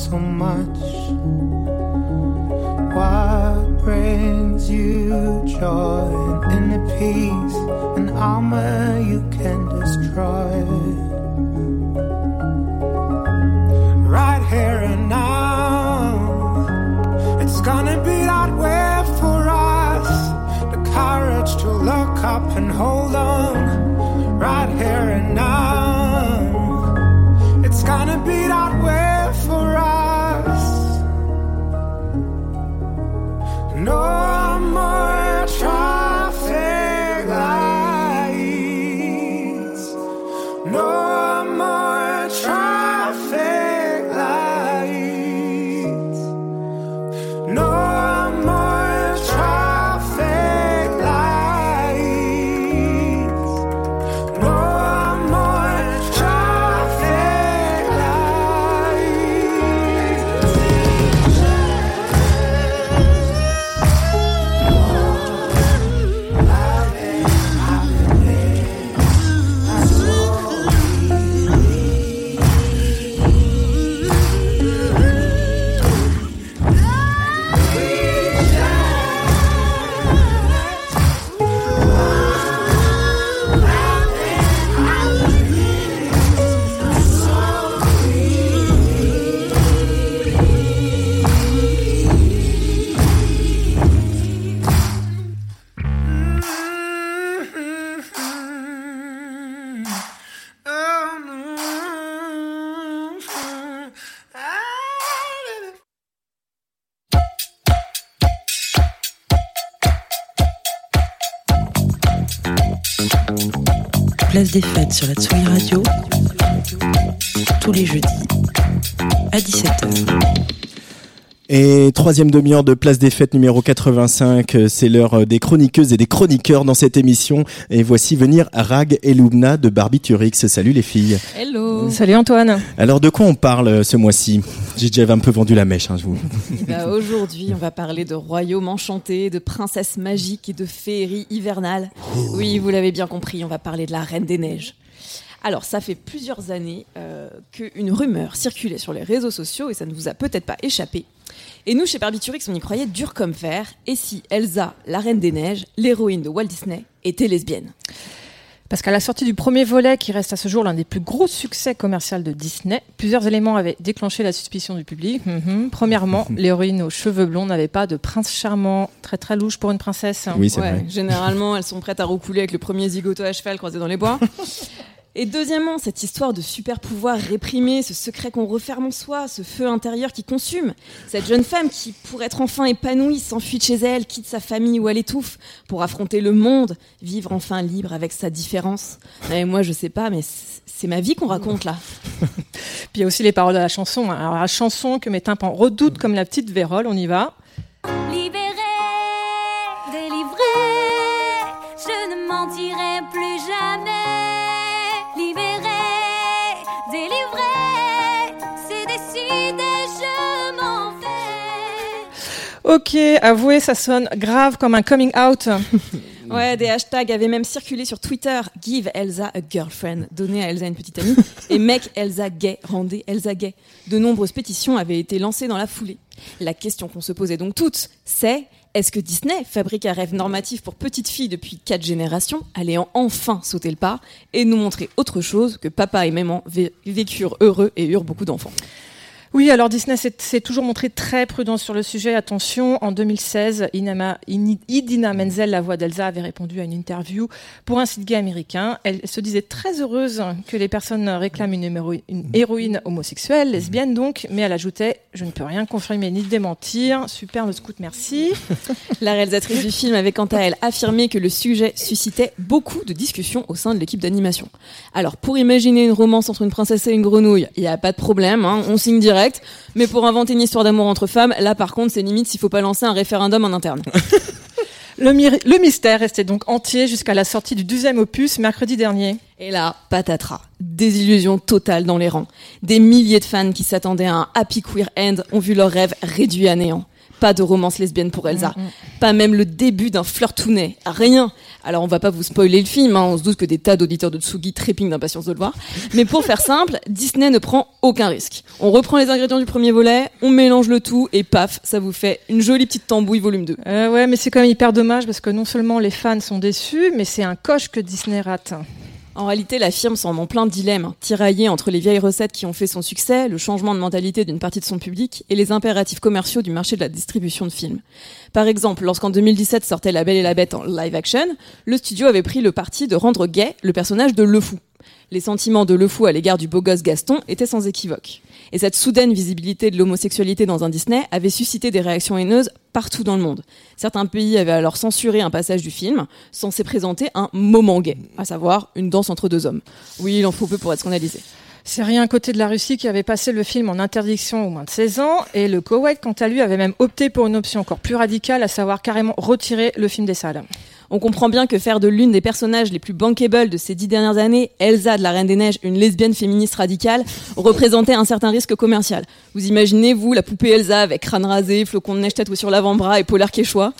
[SPEAKER 5] So much.
[SPEAKER 7] Des fêtes sur la Tsugi Radio, tous les jeudis à 17h.
[SPEAKER 1] Et troisième demi-heure de Place des Fêtes numéro 85, euh, c'est l'heure euh, des chroniqueuses et des chroniqueurs dans cette émission. Et voici venir Rag et Lumna de Barbiturix. Salut les filles.
[SPEAKER 10] Hello Salut Antoine
[SPEAKER 1] Alors de quoi on parle euh, ce mois-ci? J'ai déjà un peu vendu la mèche, hein, je vous.
[SPEAKER 10] Eh ben, Aujourd'hui, on va parler de royaumes enchantés, de princesses magiques et de féeries hivernales. Oui, vous l'avez bien compris, on va parler de la Reine des Neiges. Alors, ça fait plusieurs années euh, qu'une rumeur circulait sur les réseaux sociaux et ça ne vous a peut-être pas échappé. Et nous, chez Barbiturix, on y croyait dur comme fer. Et si Elsa, la Reine des Neiges, l'héroïne de Walt Disney, était lesbienne
[SPEAKER 11] Parce qu'à la sortie du premier volet, qui reste à ce jour l'un des plus gros succès commerciaux de Disney, plusieurs éléments avaient déclenché la suspicion du public. Mhm. Premièrement, l'héroïne aux cheveux blonds n'avait pas de prince charmant, très très louche pour une princesse.
[SPEAKER 1] Oui, c'est
[SPEAKER 10] Ouais,
[SPEAKER 1] vrai.
[SPEAKER 10] Généralement, elles sont prêtes à recouler avec le premier zigoto à cheval croisé dans les bois. Et deuxièmement, cette histoire de super pouvoir réprimé, ce secret qu'on referme en soi, ce feu intérieur qui consume, cette jeune femme qui, pour être enfin épanouie, s'enfuit de chez elle, quitte sa famille où elle étouffe, pour affronter le monde, vivre enfin libre avec sa différence. Et moi, je sais pas, mais c'est ma vie qu'on raconte là.
[SPEAKER 11] Puis il y a aussi les paroles de la chanson. Alors la chanson que mes tympans redoutent comme la petite vérole, on y va.
[SPEAKER 12] Libéré,
[SPEAKER 11] Ok, avouez, ça sonne grave comme un coming out.
[SPEAKER 10] Ouais, des hashtags avaient même circulé sur Twitter. Give Elsa a girlfriend. Donner à Elsa une petite amie. Et make Elsa gay. Rendez Elsa gay. De nombreuses pétitions avaient été lancées dans la foulée. La question qu'on se posait donc toutes, c'est est-ce que Disney fabrique un rêve normatif pour petites filles depuis quatre générations, allant enfin sauter le pas et nous montrer autre chose que papa et maman vé- vécurent heureux et eurent beaucoup d'enfants?
[SPEAKER 11] Oui, alors Disney s'est toujours montré très prudent sur le sujet. Attention, en 2016, Inama- Ini- Idina Menzel, la voix d'Elsa, avait répondu à une interview pour un site gay américain. Elle se disait très heureuse que les personnes réclament une héroïne homosexuelle, lesbienne donc, mais elle ajoutait « Je ne peux rien confirmer ni démentir. Super le scout, merci.
[SPEAKER 10] La réalisatrice du film avait quant à elle affirmé que le sujet suscitait beaucoup de discussions au sein de l'équipe d'animation. Alors pour imaginer une romance entre une princesse et une grenouille, il n'y a pas de problème, hein, on signe direct. Mais pour inventer une histoire d'amour entre femmes, là par contre c'est limite s'il faut pas lancer un référendum en interne.
[SPEAKER 11] Le, le mystère restait donc entier jusqu'à la sortie du deuxième opus mercredi dernier.
[SPEAKER 10] Et là, patatras. Désillusion totale dans les rangs. Des milliers de fans qui s'attendaient à un happy queer end ont vu leur rêve réduit à néant. Pas de romance lesbienne pour Elsa. Pas même le début d'un flirtounet. Rien. Alors on va pas vous spoiler le film, hein, on se doute que des tas d'auditeurs de Tsugi trépignent d'impatience de le voir. Mais pour faire simple, Disney ne prend aucun risque. On reprend les ingrédients du premier volet, on mélange le tout et paf, ça vous fait une jolie petite tambouille volume 2.
[SPEAKER 11] Euh, ouais, mais c'est quand même hyper dommage parce que non seulement les fans sont déçus, mais c'est un coche que Disney rate.
[SPEAKER 10] En réalité, la firme s'en en plein dilemme, tiraillée entre les vieilles recettes qui ont fait son succès, le changement de mentalité d'une partie de son public et les impératifs commerciaux du marché de la distribution de films. Par exemple, lorsqu'en 2017 sortait La Belle et la Bête en live action, le studio avait pris le parti de rendre gay le personnage de Le Fou. Les sentiments de Le Fou à l'égard du beau gosse Gaston étaient sans équivoque. Et cette soudaine visibilité de l'homosexualité dans un Disney avait suscité des réactions haineuses partout dans le monde. Certains pays avaient alors censuré un passage du film, censé présenter un moment gay, à savoir une danse entre deux hommes. Oui, il en faut peu pour être scandalisé.
[SPEAKER 11] C'est rien à côté de la Russie qui avait passé le film en interdiction au moins de 16 ans, et le Koweït, quant à lui, avait même opté pour une option encore plus radicale, à savoir carrément retirer le film des salles.
[SPEAKER 10] On comprend bien que faire de l'une des personnages les plus bankable de ces dix dernières années, Elsa de la Reine des Neiges, une lesbienne féministe radicale, représentait un certain risque commercial. Vous imaginez, vous, la poupée Elsa avec crâne rasé, flocon de neige tatoué sur l'avant-bras et polar quechua?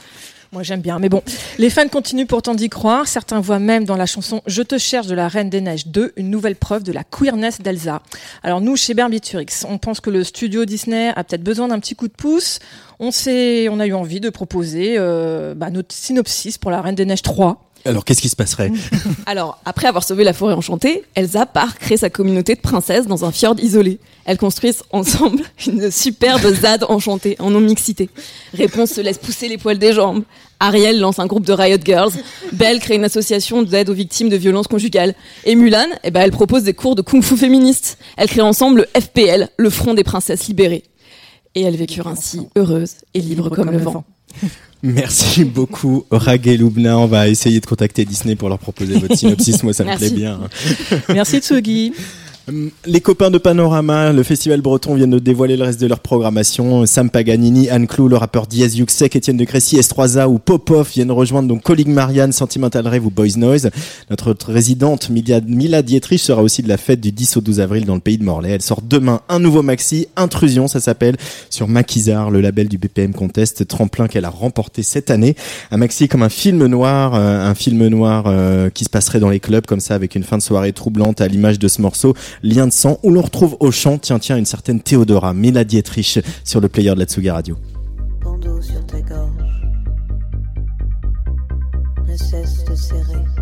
[SPEAKER 11] Moi j'aime bien, mais bon. Les fans continuent pourtant d'y croire. Certains voient même dans la chanson Je te cherche de la Reine des Neiges 2 une nouvelle preuve de la queerness d'Elsa. Alors nous, chez Berbiturix, on pense que le studio Disney a peut-être besoin d'un petit coup de pouce. On, on a eu envie de proposer euh, bah, notre synopsis pour la Reine des Neiges 3.
[SPEAKER 1] Alors, qu'est-ce qui se passerait
[SPEAKER 10] Alors, après avoir sauvé la forêt enchantée, Elsa part créer sa communauté de princesses dans un fjord isolé. Elles construisent ensemble une superbe ZAD enchantée en non-mixité. Réponse se laisse pousser les poils des jambes. Ariel lance un groupe de Riot Girls. Belle crée une association d'aide aux victimes de violences conjugales. Et Mulan, eh ben, elle propose des cours de kung-fu féministes. Elles créent ensemble le FPL, le Front des Princesses Libérées. Et elles vécurent ainsi heureuses et libres comme, le vent.
[SPEAKER 1] Merci beaucoup, Rag et Loubna. On va essayer de contacter Disney pour leur proposer votre synopsis. Moi, ça me
[SPEAKER 10] Merci.
[SPEAKER 1] plaît bien.
[SPEAKER 11] Merci Tsugi.
[SPEAKER 1] Hum, Les copains de Panorama, le festival breton viennent de dévoiler le reste de leur programmation. Sam Paganini, Anne Clou, le rappeur Diaz Yuxek, Étienne de Crécy, S3A ou Popov viennent rejoindre donc Colling Marianne, Sentimental Rêve ou Boys Noise. Notre résidente Mila, Mila Dietrich sera aussi de la fête du 10 au 12 avril dans le pays de Morlaix. Elle sort demain un nouveau maxi, Intrusion, ça s'appelle, sur Maquisard, le label du BPM Contest, tremplin qu'elle a remporté cette année. Un maxi comme un film noir, euh, un film noir euh, qui se passerait dans les clubs comme ça avec une fin de soirée troublante à l'image de ce morceau, Lien de sang, où l'on retrouve au chant, tiens tiens, une certaine Théodora, Mila Dietrich sur le player de la Tsuga Radio.
[SPEAKER 13] bandeau sur ta gorge ne cesse de serrer.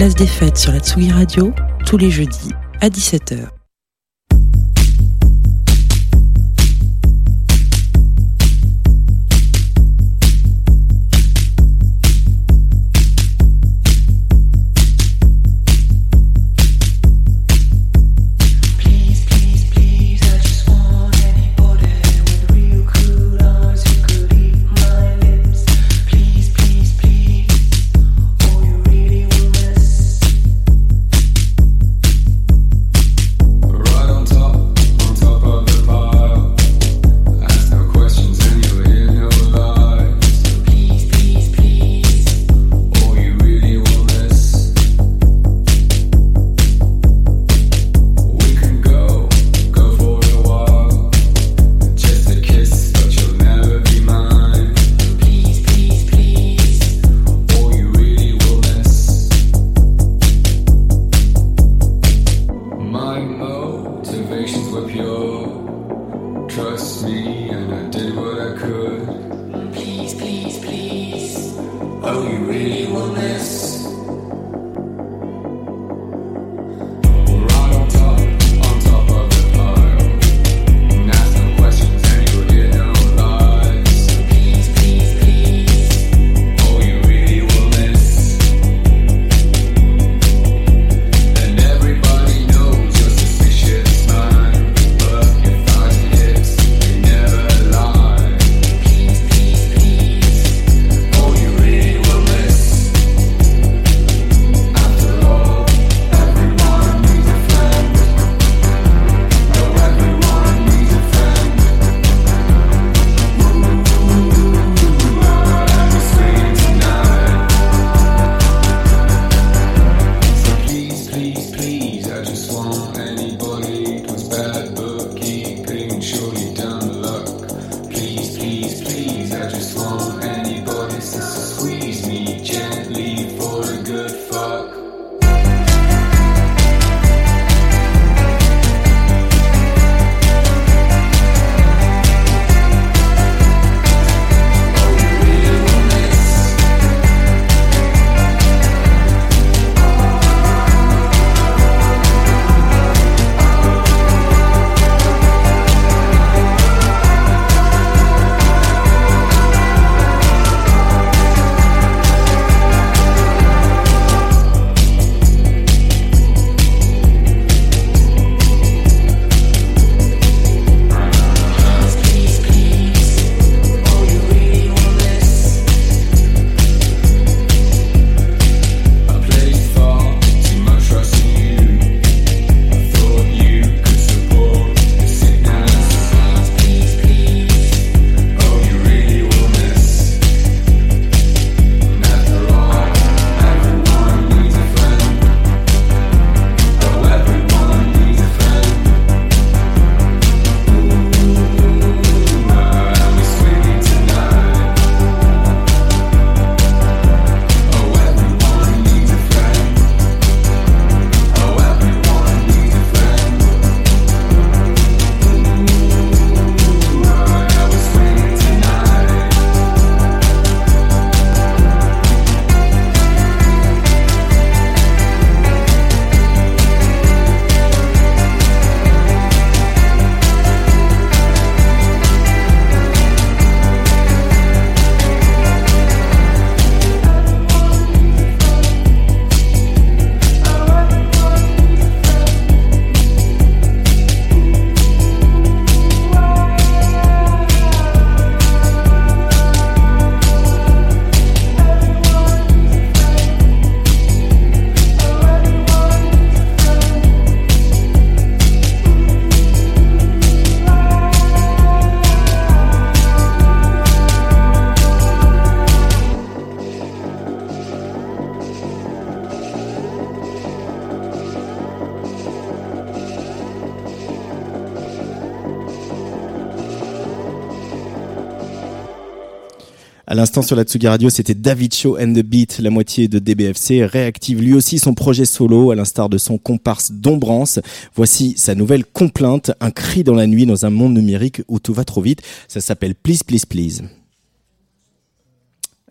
[SPEAKER 7] place des fêtes sur la Tsugi Radio tous les jeudis à 17h.
[SPEAKER 1] À l'instant sur la Tsugi Radio, c'était David Show and the Beat, la moitié de DBFC, réactive lui aussi son projet solo, à l'instar de son comparse Dombrance. Voici sa nouvelle complainte, un cri dans la nuit dans un monde numérique où tout va trop vite. Ça s'appelle Please Please Please.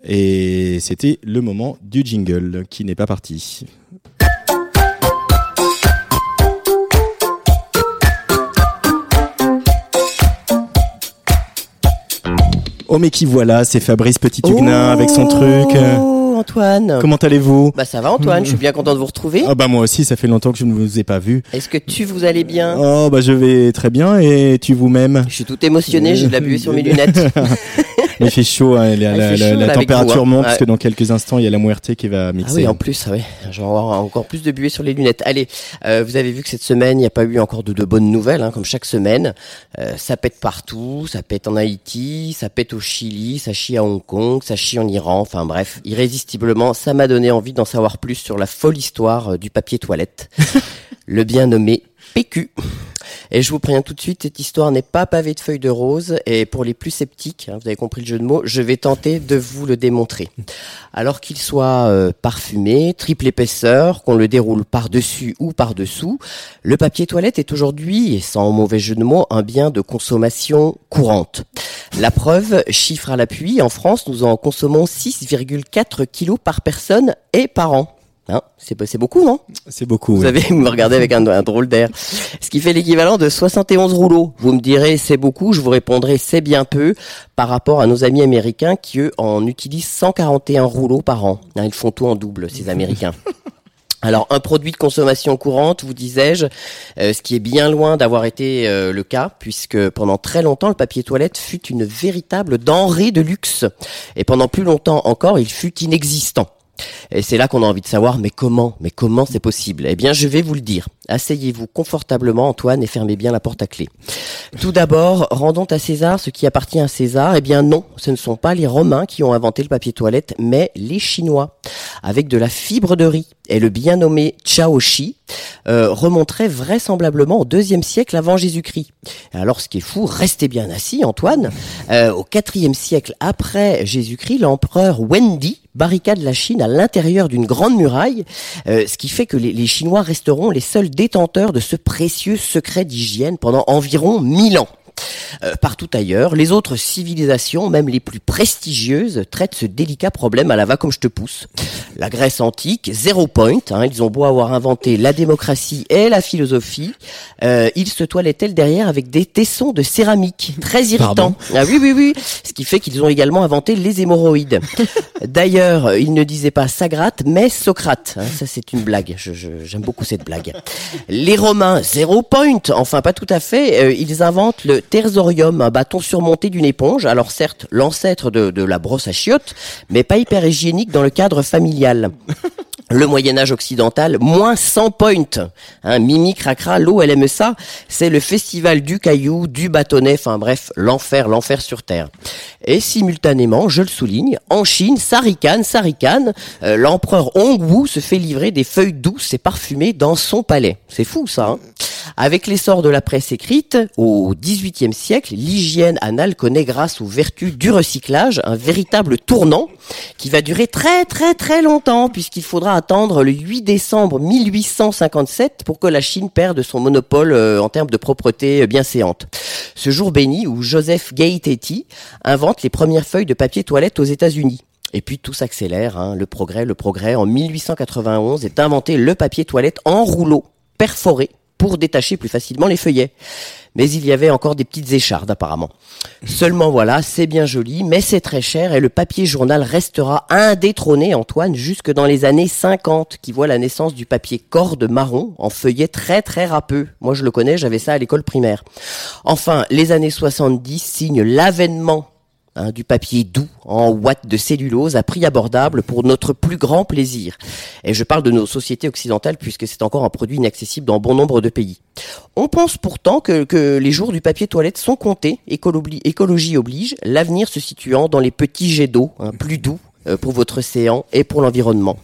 [SPEAKER 1] Et c'était le moment du jingle qui n'est pas parti. Oh mais qui voilà, c'est Fabrice Petit Huguenin avec son truc.
[SPEAKER 14] Antoine.
[SPEAKER 1] Comment allez-vous
[SPEAKER 14] Bah ça va Antoine, je suis bien content de vous retrouver.
[SPEAKER 1] Ah bah moi aussi, ça fait longtemps que je ne vous ai pas vu.
[SPEAKER 14] Est-ce que tu vous allez bien
[SPEAKER 1] Oh bah je vais très bien et tu vous-même
[SPEAKER 14] Je suis tout émotionné, j'ai de la buée sur mes lunettes.
[SPEAKER 1] Il fait chaud, hein, la,
[SPEAKER 14] Ah,
[SPEAKER 1] température
[SPEAKER 14] vous, hein.
[SPEAKER 1] monte
[SPEAKER 14] Ouais.
[SPEAKER 1] parce que dans quelques instants il y a la muerte qui va
[SPEAKER 14] Ah
[SPEAKER 1] mixer.
[SPEAKER 14] oui, en plus, ah ouais, je vais avoir encore plus de buée sur les lunettes. Allez, euh, vous avez vu que cette semaine, il n'y a pas eu encore de, de bonnes nouvelles, hein, comme chaque semaine. Euh, ça pète partout, ça pète en Haïti, ça pète au Chili, ça chie à Hong Kong, ça chie en Iran, enfin bref, ça m'a donné envie d'en savoir plus sur la folle histoire euh, du papier toilette, le bien nommé PQ. Et je vous préviens tout de suite, cette histoire n'est pas pavée de feuilles de rose. Et pour les plus sceptiques, hein, vous avez compris le jeu de mots, je vais tenter de vous le démontrer. Alors qu'il soit euh, parfumé, triple épaisseur, qu'on le déroule par-dessus ou par-dessous, le papier toilette est aujourd'hui, et sans mauvais jeu de mots, un bien de consommation courante. La preuve, chiffre à l'appui, en France, nous en consommons 6,4 kilos par personne et par an. Hein, c'est c'est beaucoup, non?
[SPEAKER 1] C'est beaucoup.
[SPEAKER 14] Vous
[SPEAKER 1] oui.
[SPEAKER 14] avez vous me regardez avec un, un drôle d'air. Ce qui fait l'équivalent de 71 rouleaux. Vous me direz c'est beaucoup, je vous répondrai c'est bien peu par rapport à nos amis américains qui eux en utilisent 141 rouleaux par an. Hein, Ils font tout en double ces Américains. Alors un produit de consommation courante, vous disais-je, euh, ce qui est bien loin d'avoir été euh, le cas, puisque pendant très longtemps le papier toilette fut une véritable denrée de luxe, et pendant plus longtemps encore il fut inexistant. Et c'est là qu'on a envie de savoir, mais comment Mais comment c'est possible? Eh bien, je vais vous le dire. Asseyez-vous confortablement, Antoine, et fermez bien la porte à clé. Tout d'abord, rendons à César ce qui appartient à César. Eh bien, non, ce ne sont pas les Romains qui ont inventé le papier toilette, mais les Chinois, avec de la fibre de riz. Et le bien nommé Chaoshi euh, remonterait vraisemblablement au deuxième siècle avant Jésus-Christ. Alors, ce qui est fou, restez bien assis, Antoine. Euh, au quatrième siècle après Jésus-Christ, l'empereur Wendi barricade la Chine à l'intérieur d'une grande muraille, euh, ce qui fait que les, les Chinois resteront les seuls détenteurs de ce précieux secret d'hygiène pendant environ 1000 ans. Euh, partout ailleurs, les autres civilisations, même les plus prestigieuses, traitent ce délicat problème à la va comme je te pousse. La Grèce antique, zéro point, hein, ils ont beau avoir inventé la démocratie et la philosophie, euh, ils se toilettaient derrière avec des tessons de céramique, très irritants. Ah oui, oui, oui, ce qui fait qu'ils ont également inventé les hémorroïdes. D'ailleurs, ils ne disaient pas Sagrate, mais Socrate. hein, ça, c'est une blague. Je- je- J'aime beaucoup cette blague. Les Romains, zéro point. Enfin, pas tout à fait. Euh, ils inventent le tersorium, un bâton surmonté d'une éponge. Alors certes, l'ancêtre de, de la brosse à chiottes, mais pas hyper hygiénique dans le cadre familial. Le Moyen Âge occidental, moins 100 points. Hein, Mimi Cracra, l'eau, elle aime ça. C'est le festival du caillou, du bâtonnet, enfin bref, l'enfer, l'enfer sur Terre. Et simultanément, je le souligne, en Chine, ça ricane, ça ricane, euh, l'empereur Hongwu se fait livrer des feuilles douces et parfumées dans son palais. C'est fou ça. Hein avec l'essor de la presse écrite, au XVIIIe siècle, l'hygiène anale connaît grâce aux vertus du recyclage un véritable tournant qui va durer très très très longtemps puisqu'il faudra attendre le 8 décembre 1857 pour que la Chine perde son monopole euh, en termes de propreté euh, bien séante. Ce jour béni où Joseph Gay-Tetty invente les premières feuilles de papier toilette aux États-Unis. Et puis tout s'accélère, hein, le progrès, le progrès. En 1891 est inventé le papier toilette en rouleau, perforé, pour détacher plus facilement les feuillets. Mais il y avait encore des petites échardes apparemment. Seulement voilà, c'est bien joli, mais c'est très cher et le papier journal restera indétrôné, Antoine, jusque dans les années 50, qui voit la naissance du papier corde marron en feuillet très très râpeux. Moi je le connais, j'avais ça à l'école primaire. Enfin, les années 70 signent l'avènement hein, du papier doux en watts de cellulose à prix abordable pour notre plus grand plaisir. Et je parle de nos sociétés occidentales puisque c'est encore un produit inaccessible dans bon nombre de pays. On pense pourtant que, les jours du papier toilette sont comptés, écologie, écologie oblige, l'avenir se situant dans les petits jets d'eau, hein, plus doux euh, pour votre océan et pour l'environnement.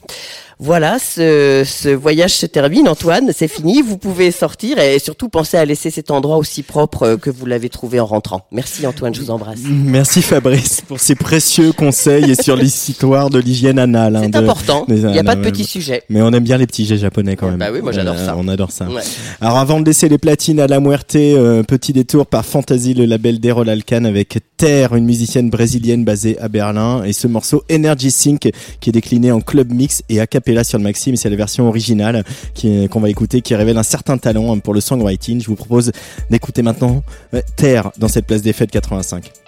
[SPEAKER 14] Voilà, ce, ce voyage se termine, Antoine, c'est fini, vous pouvez sortir et surtout pensez à laisser cet endroit aussi propre euh, que vous l'avez trouvé en rentrant. Merci Antoine, je vous embrasse.
[SPEAKER 1] Merci Fabrice pour ces précieux conseils et sur l'histoire de l'hygiène anale. hein,
[SPEAKER 14] C'est
[SPEAKER 1] de-
[SPEAKER 14] important, il n'y a pas de petits sujets.
[SPEAKER 1] Mais on aime bien les petits jets japonais quand même.
[SPEAKER 14] Bah oui, moi, j'adore
[SPEAKER 1] Euh,
[SPEAKER 14] ça.
[SPEAKER 1] On adore ça.
[SPEAKER 14] Ouais.
[SPEAKER 1] Alors avant de laisser les platines à la Muerte, euh, petit détour par Fantasy, le label d'Erol Alcan avec Terre, une musicienne brésilienne basée à Berlin, et ce morceau Energy Sync qui est décliné en club mix et a cappella sur le maxi, mais c'est la version originale qu'on va écouter qui révèle un certain talent hein, pour le songwriting. Je vous propose d'écouter maintenant euh, Terre dans cette place des fêtes 85.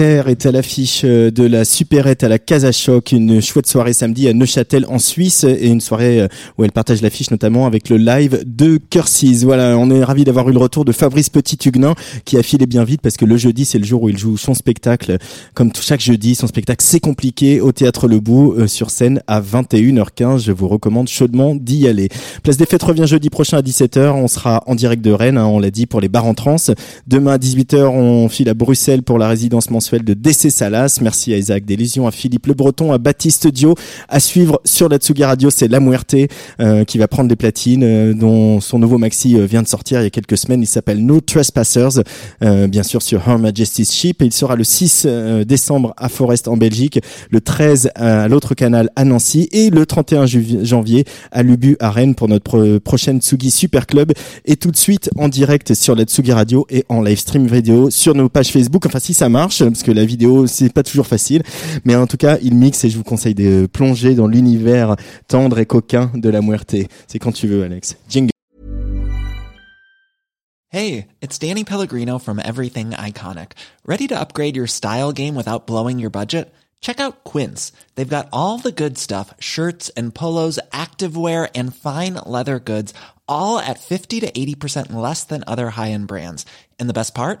[SPEAKER 1] Terre est à l'affiche euh, de la Superette à la Casa Choc, une chouette soirée samedi à Neuchâtel en Suisse et une soirée euh, où elle partage l'affiche notamment avec le live de Curses. Voilà, on est ravi d'avoir eu le retour de Fabrice Petit-Huguenin qui a filé bien vite parce que le jeudi c'est le jour où il joue son spectacle. Comme tout- chaque jeudi, son spectacle c'est compliqué au théâtre Le Bout euh, sur scène à 21h15. Je vous recommande chaudement d'y aller. Place des Fêtes revient jeudi prochain à 17h. On sera en direct de Rennes, hein, on l'a dit pour les bars en trans. Demain à 18h, on file à Bruxelles pour la résidence mensuelle de DC Salas. Merci à Isaac Delusion, à Philippe Le Breton, à Baptiste Dio. À suivre sur la Tsugi Radio, c'est La euh, qui va prendre des platines, euh, dont son nouveau maxi euh, vient de sortir il y a quelques semaines. Il s'appelle No Trespassers, euh, bien sûr sur Her Majesty's Ship. Et il sera le 6 euh, décembre à Forest en Belgique, le 13 à l'autre canal à Nancy et le 31 ju- janvier à Lubu à Rennes pour notre pro- prochaine Tsugi Super Club. Et tout de suite en direct sur la Tsugi Radio et en live stream vidéo sur nos pages Facebook. Enfin, si ça marche, parce que la vidéo, c'est pas toujours facile. Mais en tout cas, il mixe et je vous conseille de plonger dans l'univers tendre et coquin de la Muerte. C'est quand tu veux, Alex. Jingle.
[SPEAKER 15] Hey, it's Danny Pellegrino from Everything Iconic. Ready to upgrade your style game without blowing your budget? Check out Quince. They've got all the good stuff shirts and polos, activewear, and fine leather goods, all at 50 to 80% less than other high end brands. And the best part?